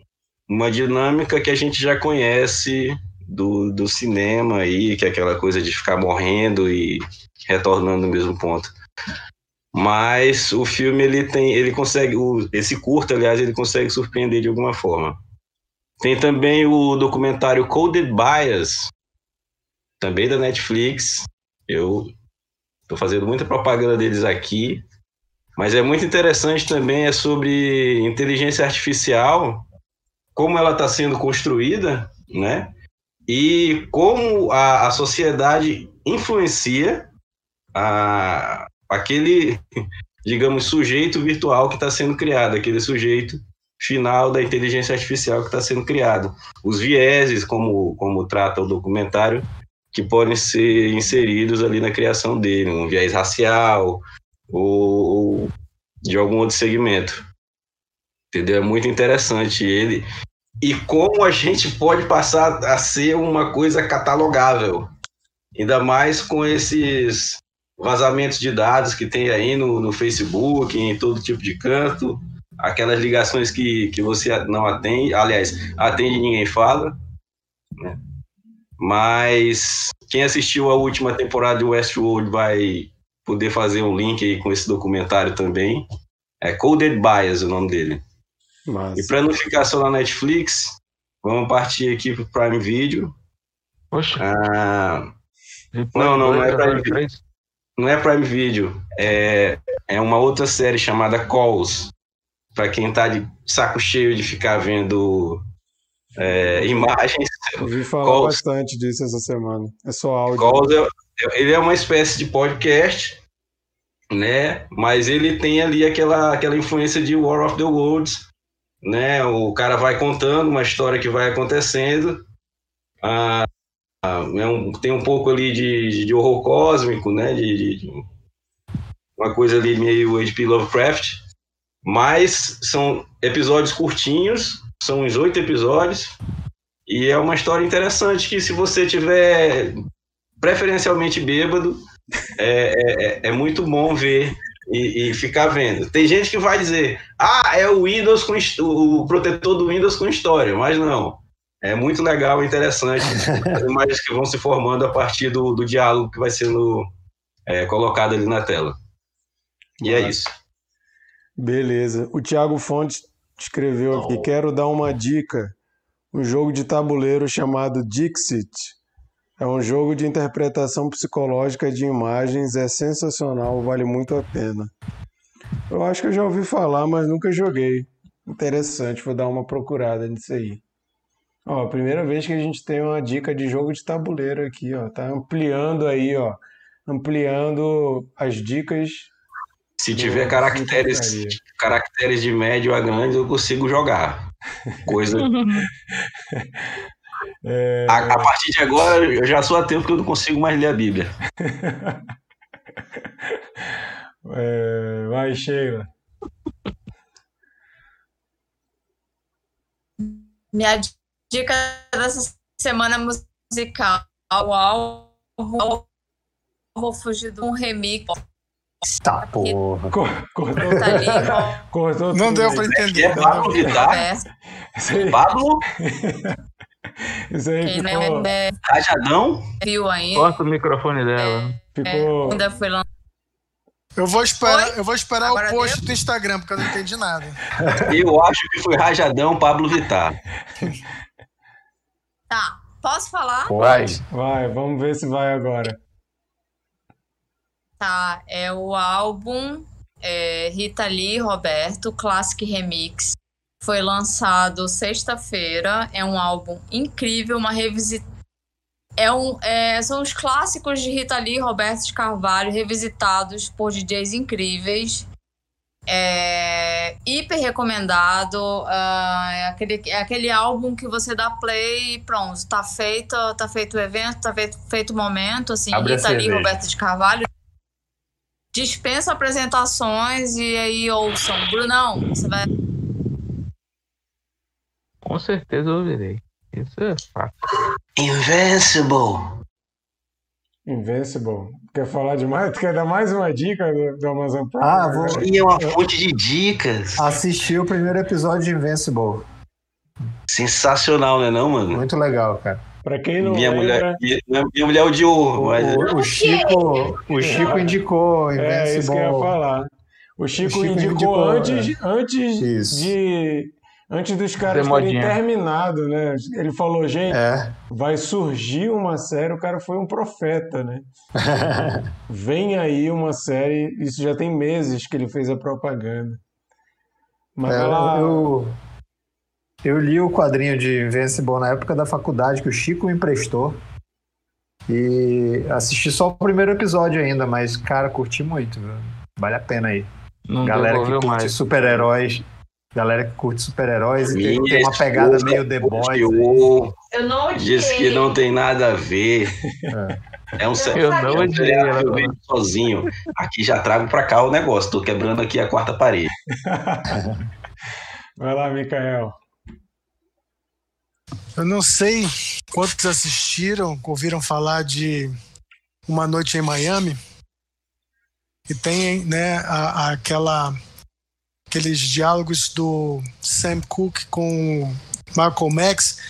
uma dinâmica que a gente já conhece do, do cinema aí, que é aquela coisa de ficar morrendo e retornando no mesmo ponto. Mas o filme ele tem, ele consegue, o, esse curto, aliás, ele consegue surpreender de alguma forma. Tem também o documentário Coded Bias, também da Netflix. Eu estou fazendo muita propaganda deles aqui, mas é muito interessante também é sobre inteligência artificial, como ela está sendo construída, né? E como a, a sociedade influencia a, aquele, digamos, sujeito virtual que está sendo criado, aquele sujeito final da inteligência artificial que está sendo criado. Os vieses, como, como trata o documentário, que podem ser inseridos ali na criação dele, um viés racial ou, de algum outro segmento. Entendeu? É muito interessante ele. E como a gente pode passar a ser uma coisa catalogável, ainda mais com esses vazamentos de dados que tem aí no, no Facebook, em todo tipo de canto, aquelas ligações que, que você não atende, aliás, atende e ninguém fala, né? Mas quem assistiu a última temporada de Westworld vai poder fazer um link aí com esse documentário também. É Coded Bias o nome dele. E para não ficar só na Netflix, vamos partir aqui para o Prime Video. Poxa. Ah, não, não, não é Prime Video. Não é Prime Video. É, é uma outra série chamada Calls. Para quem tá de saco cheio de ficar vendo é, imagens. Ouvi falar Calls, bastante disso essa semana. É só áudio. Calls é, ele é uma espécie de podcast, né? Mas ele tem ali aquela, aquela influência de War of the Worlds, né? O cara vai contando uma história que vai acontecendo. Ah, é um, tem um pouco ali de, de horror cósmico, né? De, de, uma coisa ali meio H.P. Lovecraft. Mas são episódios curtinhos, são uns oito episódios. E é uma história interessante que se você tiver preferencialmente bêbado, é, é, é muito bom ver e, e, ficar vendo. Tem gente que vai dizer, ah, é o Windows com o protetor do Windows com história, mas não. É muito legal e interessante as imagens que vão se formando a partir do, do diálogo que vai sendo é, colocado ali na tela. E é isso. Beleza. O Thiago Fontes escreveu aqui: quero dar uma dica. Um jogo de tabuleiro chamado Dixit. É um jogo de interpretação psicológica de imagens, é sensacional, vale muito a pena. Eu acho que eu já ouvi falar, mas nunca joguei. Interessante, vou dar uma procurada nisso aí. Ó, primeira vez que a gente tem uma dica de jogo de tabuleiro aqui, ó. Tá ampliando aí, ó. Ampliando as dicas. Se tiver caracteres, caracteres de médio a grande, eu consigo jogar. Coisa. é... a, a, partir de agora, eu já sou ateu porque eu não consigo mais ler a Bíblia. é... Vai, Sheila. Minha dica dessa semana musical, o álbum Vou Fugir de um remix. Tá, porra. Cortou, tá ali, Cortou não deu pra entender. É Pablo Vittar? Pablo? Isso aí Quem ficou... é, Rajadão? viu ainda. Corta o microfone dela. Ficou... É, ainda foi lançado. Eu vou esperar, Oi? eu vou esperar Agora o post deu? do Instagram, porque eu não entendi nada. Eu acho que foi Rajadão Pablo Vittar. Tá, posso falar? Vai. Vai, vamos ver se vai agora. Tá, é o álbum é, Rita Lee Roberto Classic Remix. Foi lançado sexta-feira. É um álbum incrível, uma revisita. É um, é, são os clássicos de Rita Lee e Roberto de Carvalho revisitados por DJs incríveis. É hiper recomendado. ah, é, aquele, é aquele álbum que você dá play e pronto, tá feito, tá feito o evento, tá feito, feito o momento. Assim, Abre Rita Lee. Roberto de Carvalho dispensa apresentações e aí ouçam. Brunão, você vai. Com certeza eu ouvirei. Isso é fato. Invincible. Invincible. Quer falar de mais? Quer dar mais uma dica do, do Amazon Prime? Ah, vou E é uma fonte de dicas. assistir o primeiro episódio de Invincible. Sensacional, né não, mano? Muito legal, cara. Pra quem não Minha lembra, mulher, minha, minha mulher odiou, O, mas o- o Chico, o Chico indicou é isso que eu ia Invincible. falar. O Chico, Chico indicou, indicou, antes, antes Isso. de antes dos caras terem terminado, né? Ele falou, gente, É. vai surgir uma série, o cara foi um profeta, né? Vem aí uma série, isso já tem meses que ele fez a propaganda. Mas É, ela, eu, eu li o quadrinho de Invincible na época da faculdade que o Chico me emprestou. E assisti só o primeiro episódio ainda, mas, cara, curti muito. viu? Vale a pena aí. Não Galera que curte super-heróis. Galera que curte super-heróis e tem, tem uma pegada meio The Boys. Eu não odiei. disse que não tem nada a ver. É um sério. Eu não odiei ela. Eu vejo sozinho. Aqui já trago pra cá o negócio. Tô quebrando aqui a quarta parede. vai lá, Mikael. Eu não sei quantos assistiram, ouviram falar de Uma Noite em Miami. E tem né, a- a- aquela, aqueles diálogos do Sam Cooke com Malcolm X.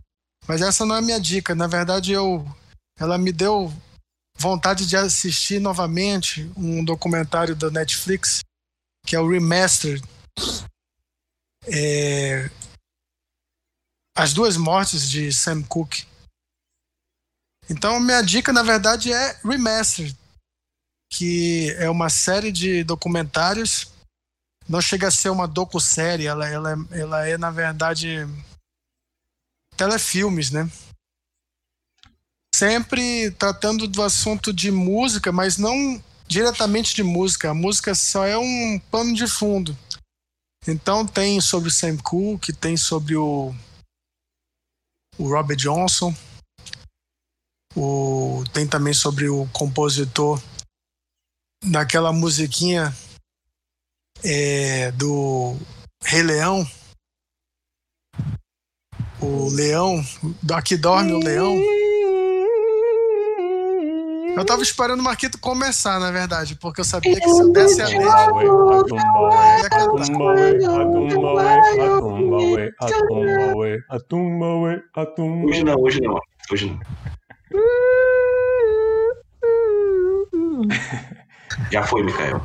Mas essa não é a minha dica. Na verdade, eu, ela me deu vontade de assistir novamente um documentário da Netflix, que é o Remastered. É, as duas mortes de Sam Cooke. Então, minha dica, na verdade, é Remastered, que é uma série de documentários. Não chega a ser uma docu-série, ela, ela, ela é, na verdade, telefilmes, né? Sempre tratando do assunto de música, mas não diretamente de música. A música só é um pano de fundo. Então tem sobre o Sam Cooke, tem sobre o o Robert Johnson. O, tem também sobre o compositor daquela musiquinha é, do Rei Leão. O Leão, aqui dorme o Leão. Eu tava esperando o Marquito começar, na verdade, porque eu sabia que se eu desse a atumbawe. Hoje não, hoje não. Hoje não. Já foi, Mikael.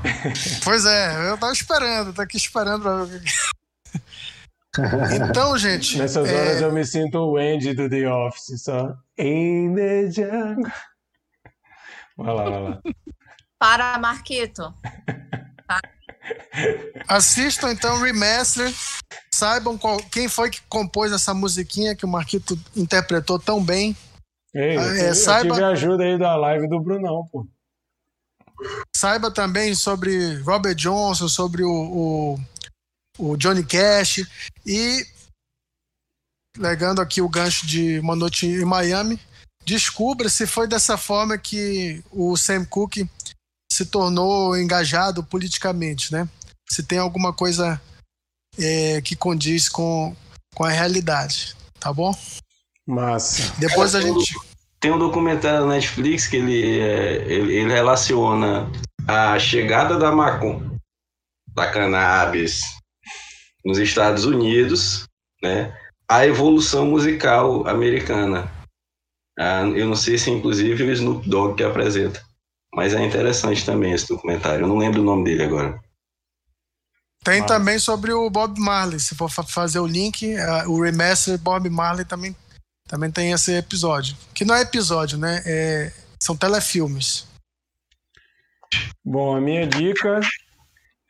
Pois é, eu tava esperando, tô aqui esperando pra ver. o que- Então, gente, Nessas é, horas eu me sinto o Andy do The Office, só. In the jungle. Vai lá, vai lá. Para, Marquito. assistam então o Remaster, saibam qual- quem foi que compôs essa musiquinha que o Marquito interpretou tão bem. Ei, eu, Ah, é, tive- eu saiba- tive a ajuda aí da live do Brunão, pô. Saiba também sobre Robert Johnson, sobre o, o, o Johnny Cash e legando aqui o gancho de Uma Noite em Miami, descubra se foi dessa forma que o Sam Cooke se tornou engajado politicamente, né? Se tem alguma coisa é, que condiz com, com a realidade, tá bom? Massa. Depois a gente Tem um documentário na Netflix que ele, é, ele, ele relaciona a chegada da maconha, da cannabis nos Estados Unidos, né, à evolução musical americana. Ah, eu não sei se inclusive o Snoop Dogg que apresenta, mas é interessante também esse documentário. Eu não lembro o nome dele agora. Tem Massa. também sobre o Bob Marley. Se for fa- fazer o link, ah, o remaster Bob Marley também, também tem esse episódio. Que não é episódio, né? É- são telefilmes. Bom, a minha dica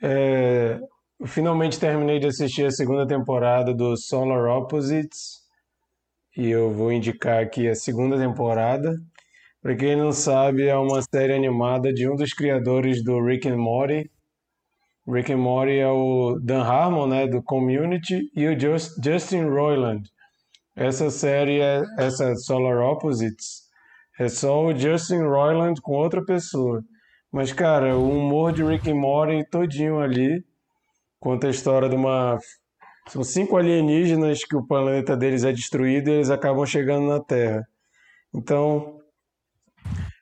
é. Eu finalmente terminei de assistir a segunda temporada do Solar Opposites e eu vou indicar aqui a segunda temporada. Para quem não sabe, é uma série animada de um dos criadores do Rick and Morty. Rick and Morty é o Dan Harmon, né, do Community, e o Just- Justin Roiland. Essa série, é, essa Solar Opposites, é só o Justin Roiland com outra pessoa. Mas, cara, o humor de Rick and Morty todinho ali conta a história de uma. São cinco alienígenas que o planeta deles é destruído e eles acabam chegando na Terra. Então,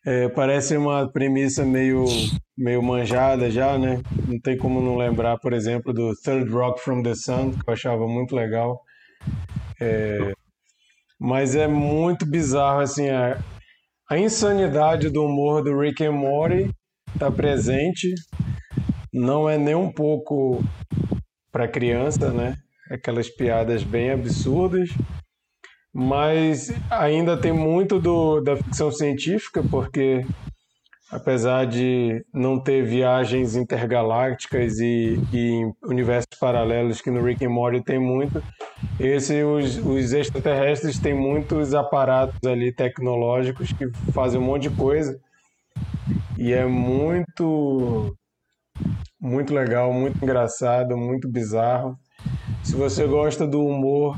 É, parece uma premissa meio, meio manjada já, né? Não tem como não lembrar, por exemplo, do Third Rock from the Sun, que eu achava muito legal. É, mas é muito bizarro, assim, a, a insanidade do humor do Rick and Morty está presente. Não é nem um pouco para criança, né? Aquelas piadas bem absurdas mas ainda tem muito do, da ficção científica, porque apesar de não ter viagens intergalácticas e, e universos paralelos que no Rick and Morty tem muito, esse os, os extraterrestres têm muitos aparatos ali tecnológicos que fazem um monte de coisa e é muito muito legal, muito engraçado, muito bizarro. Se você gosta do humor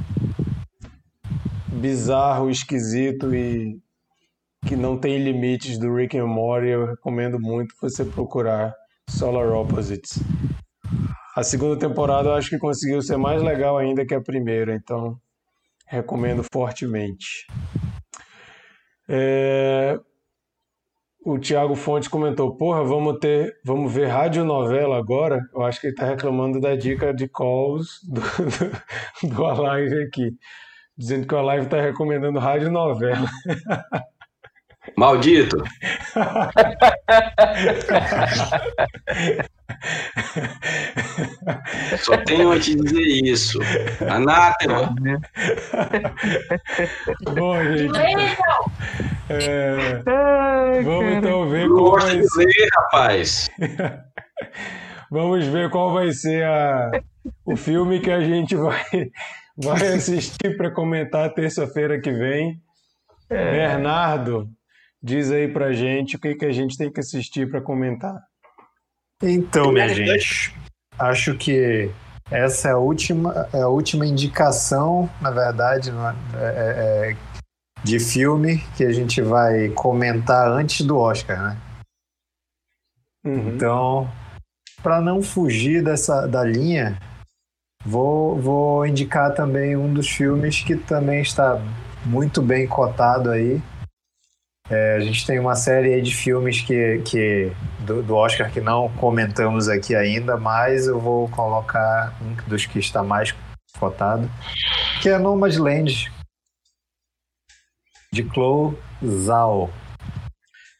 bizarro, esquisito e que não tem limites do Rick and Morty, eu recomendo muito você procurar Solar Opposites. A segunda temporada eu acho que conseguiu ser mais legal ainda que a primeira, então recomendo fortemente. É... O Thiago Fonte comentou: Porra, vamos ter, vamos ver radionovela agora. Eu acho que ele está reclamando da dica de calls do, do, do Alive aqui dizendo que o Live está recomendando rádio novela. Maldito! Só tenho a te dizer isso. Anátema! Bom, gente. É, vamos então ver qual vai ser. Rapaz. vamos ver qual vai ser a, o filme que a gente vai vai assistir para comentar terça-feira que vem. É. Bernardo, diz aí pra gente o que, que a gente tem que assistir para comentar. Então, minha gente, acho que essa é a última, é a última indicação, na verdade, é, é, é, de filme que a gente vai comentar antes do Oscar, né? Uhum. Então, para não fugir dessa da linha, Vou, vou indicar também um dos filmes que também está muito bem cotado aí. É, a gente tem uma série de filmes que, que do, do, Oscar que não comentamos aqui ainda, mas eu vou colocar um dos que está mais cotado, que é Nomadland, de Chloe Zhao.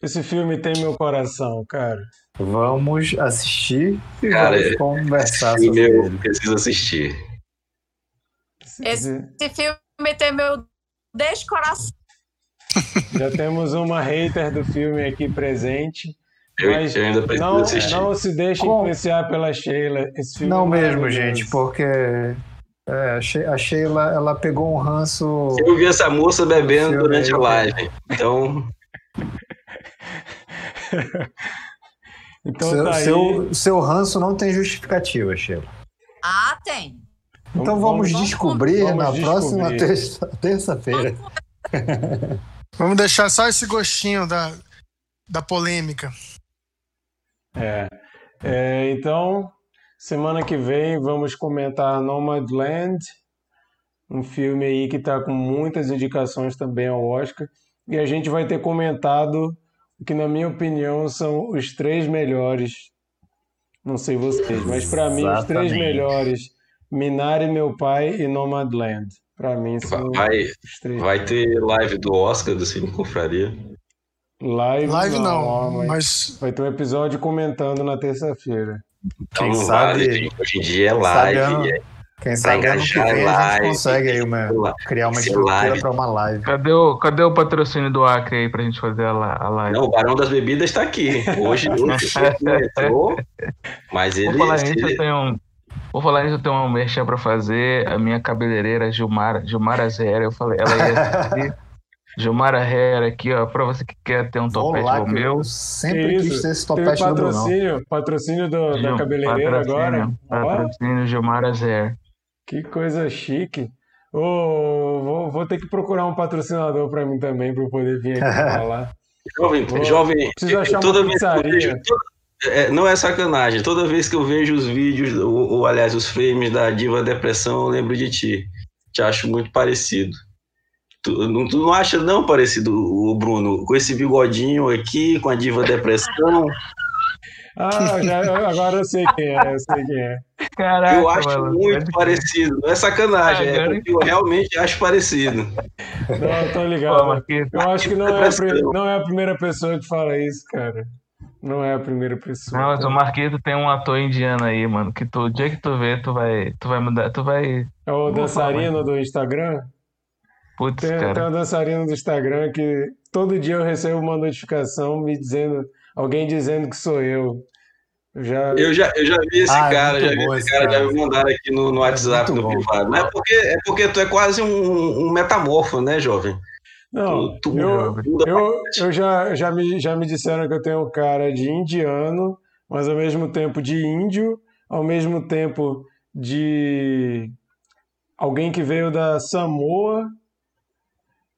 Esse filme tem meu coração, cara. Vamos assistir e Cara, vamos conversar esse sobre eu ele. preciso assistir. Esse, esse filme tem meu descoração. Já temos uma hater do filme aqui presente. Eu, mas eu ainda preciso não, assistir. não se deixe Com- influenciar pela Sheila. Esse filme Não é mesmo, gente, porque é, a She- a Sheila ela pegou um ranço. Eu vi essa moça bebendo durante a live. Então, Então seu, tá aí. seu, seu ranço não tem justificativa, Sheila. Ah, tem. Então vamos, vamos- descobrir vamos na descobrir. próxima terça- terça-feira. Vamos deixar só esse gostinho da, da polêmica. É. É, então, semana que vem vamos comentar Nomadland, um filme aí que está com muitas indicações também ao Oscar. E a gente vai ter comentado o que, na minha opinião, são os três melhores. Não sei vocês, mas para mim, os três melhores: Minari, Meu Pai e Nomadland. Para mim, são vai, vai ter live do Oscar do Cine Confraria. Live, Live não, ó, mas mas vai ter um episódio comentando na terça-feira. Então Quem não sabe- vale, gente. Hoje em dia é live. ano- é- Quem sabe ano que vem a gente live, consegue aí uma, criar uma estrutura live. para uma live. Cadê o, cadê o patrocínio do Acre aí pra gente fazer a, a live? Não, o Barão das Bebidas está aqui. Hoje hoje não entrou, mas ele. Vou falar ele- eu tenho um. Vou falar nisso, eu tenho um merchan pra fazer. A minha cabeleireira Gilmara, Gilmara Zera, eu falei, ela ia assistir. Gilmara Herrera aqui, ó, pra você que quer ter um topete lá, igual o que meu. eu sempre Que quis isso? ter esse topete do Brunão. patrocínio, patrocínio do- da Gil- cabeleireira patrocínio, agora. Patrocínio Gilmara Zer. que coisa chique. Ô, vou, vou ter que procurar um patrocinador para mim também para eu poder vir aqui falar. Jovem, Vou- jovem, preciso achar toda uma vez que eu vejo. toda- é, não é sacanagem. Toda vez que eu vejo os vídeos, ou, ou, aliás, os frames da Diva Depressão, eu lembro de ti. Te acho muito parecido. Tu não, tu não acha não parecido o Bruno com esse bigodinho aqui, com a diva depressão? Ah, já- agora eu sei quem é, eu sei quem é. Caraca, eu acho mano. muito parecido. Não é sacanagem, é Agora- porque eu realmente acho parecido. Não, tô Pô, ligado. Marquinhos, Eu acho que não é, não é a primeira pessoa que fala isso, cara. Não é a primeira pessoa. Não, mas o Marquito tem um ator indiano aí, mano, que tu, o dia que tu vê, tu vai, tu vai mudar, tu vai... É o dançarino falar, do Instagram? Putz, Tem, tem cara. um dançarino do Instagram que todo dia eu recebo uma notificação me dizendo, alguém dizendo que sou eu. Eu já. Eu já, eu já vi esse Ah, é cara, já vi esse esse cara, já cara. me mandaram aqui no, no WhatsApp, muito no bom. privado. Mas é porque, é porque tu é quase um, um metamorfo, né, jovem? Não, Tu- tu- eu, eu, eu já, já, me, já me disseram que eu tenho cara de indiano, mas ao mesmo tempo de índio, ao mesmo tempo de alguém que veio da Samoa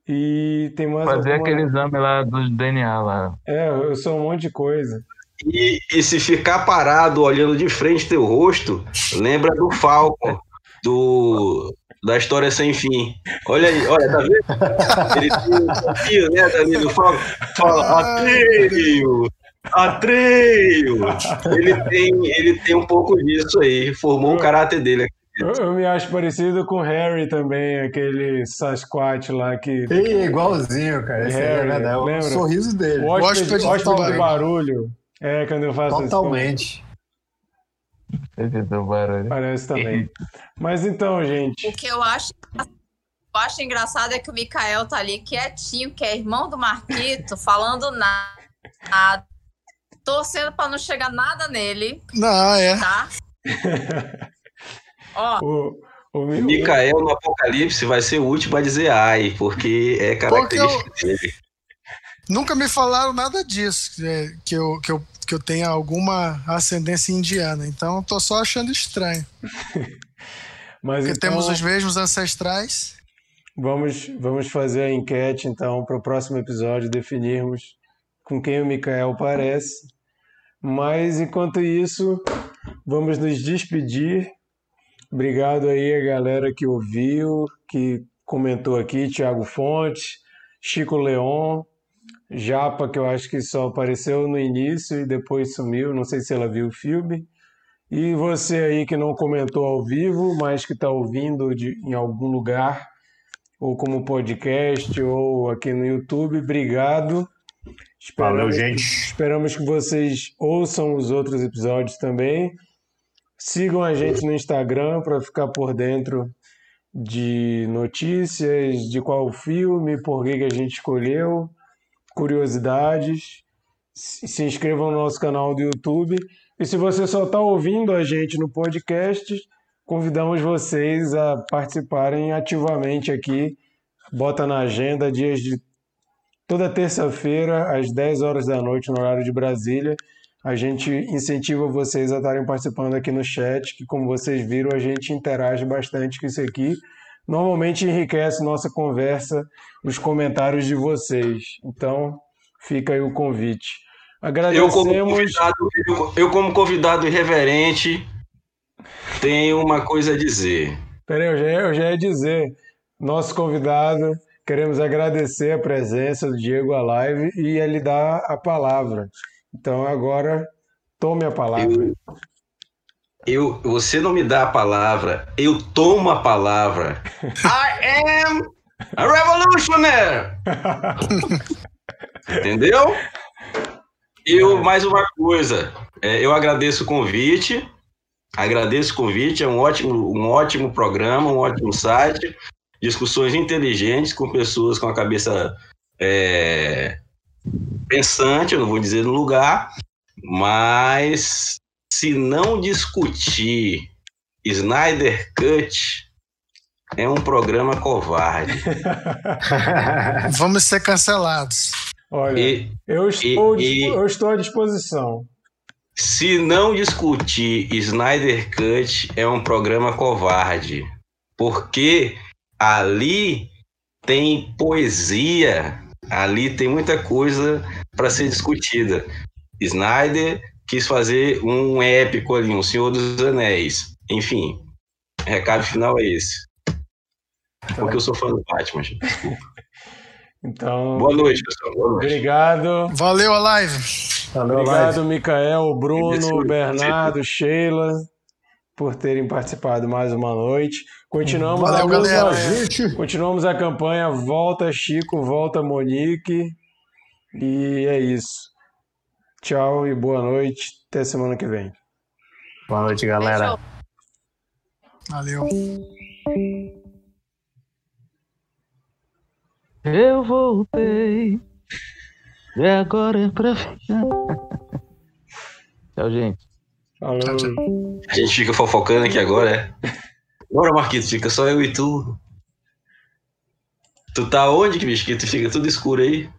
e tem mais Fazer alguma... aquele exame lá do DNA lá. É, eu sou um monte de coisa. E, e se ficar parado olhando de frente teu rosto, lembra do Falcon, do, da história sem fim. Olha aí, olha, tá vendo? Ele tem um pouquinho, né, dali do Falcon. Fala, Atreio! Atreio! Ele tem, ele tem um pouco disso aí, formou o caráter dele. Eu, eu me acho parecido com o Harry também, aquele Sasquatch lá que. Ei, é igualzinho, cara. Esse é Harry, verdade. É o lembra? sorriso dele. O hóspede, hóspede do hóspede do tubarão. barulho. É, quando eu faço Totalmente. Parece também. Mas então, gente. O que eu acho, eu acho engraçado é que o Mikael tá ali quietinho, que é irmão do Marquito, falando nada, torcendo pra não chegar nada nele, Não, é. tá? Ó, O, o, o, Micael no Apocalipse vai ser o último a dizer ai, porque é característica dele. Nunca me falaram nada disso, é, que, eu, que, eu, que eu tenha alguma ascendência indiana. Então, tô só achando estranho. mas Porque então, temos os mesmos ancestrais. vamos, vamos fazer a enquete, então, para o próximo episódio definirmos com quem o Mikael parece. Mas, enquanto isso, vamos nos despedir. Obrigado aí a galera que ouviu, que comentou aqui, Thiago Fontes, Chico Leon, Japa, que eu acho que só apareceu no início e depois sumiu, não sei se ela viu o filme. E você aí que não comentou ao vivo, mas que está ouvindo de, em algum lugar, ou como podcast, ou aqui no YouTube, obrigado. Valeu, Esperamos- gente. Esperamos que vocês ouçam os outros episódios também. Sigam a gente no Instagram para ficar por dentro de notícias, de qual filme, por que que a gente escolheu, curiosidades. Se inscrevam no nosso canal do YouTube. E se você só está ouvindo a gente no podcast, convidamos vocês a participarem ativamente aqui. Bota na agenda dias de toda terça-feira, às 10 horas da noite, no horário de Brasília. A gente incentiva vocês a estarem participando aqui no chat, que como vocês viram, a gente interage bastante com isso aqui. Normalmente enriquece nossa conversa, os comentários de vocês. Então, fica aí o convite. Eu como, Agradecemos. convidado, eu, eu como convidado irreverente, tenho uma coisa a dizer. Peraí, eu já, ia- eu já ia dizer, nosso convidado, queremos agradecer a presença do Diego à live e ele dar a palavra. Então agora tome a palavra. Eu, você não me dá a palavra, eu tomo a palavra. I am a revolutionary! Entendeu? Eu, mais uma coisa, é, eu agradeço o convite, agradeço o convite, é um ótimo, um ótimo programa, um ótimo site, discussões inteligentes com pessoas com a cabeça é, pensante, eu não vou dizer no lugar, mas se não discutir Snyder Cut, é um programa covarde. Vamos ser cancelados. Olha, E eu estou, e- eu estou à disposição. se não discutir Snyder Cut, é um programa covarde. Porque ali tem poesia, ali tem muita coisa para ser discutida. Snyder quis fazer um épico ali, um Senhor dos Anéis. Enfim, recado final é esse. Porque eu sou fã do Batman, gente. Desculpa. Então, Boa noite, pessoal. Boa noite. obrigado. Valeu a live. Valeu, Obrigado, live. Micael, Bruno, Esse- Bernardo, Sheila, por terem participado mais uma noite. Continuamos, Valeu, a, galera. gente. continuamos a campanha Volta Chico, Volta Monique. E é isso. Tchau e boa noite. Até semana que vem. Boa noite, galera. Beijo. Valeu. Eu voltei. E agora é pra ficar. Tchau, gente. Falou. Tchau, tchau. A gente fica fofocando aqui agora, é? Bora, Marquito, fica só eu e tu. Tu tá onde, que bicho? Que tu fica tudo escuro aí?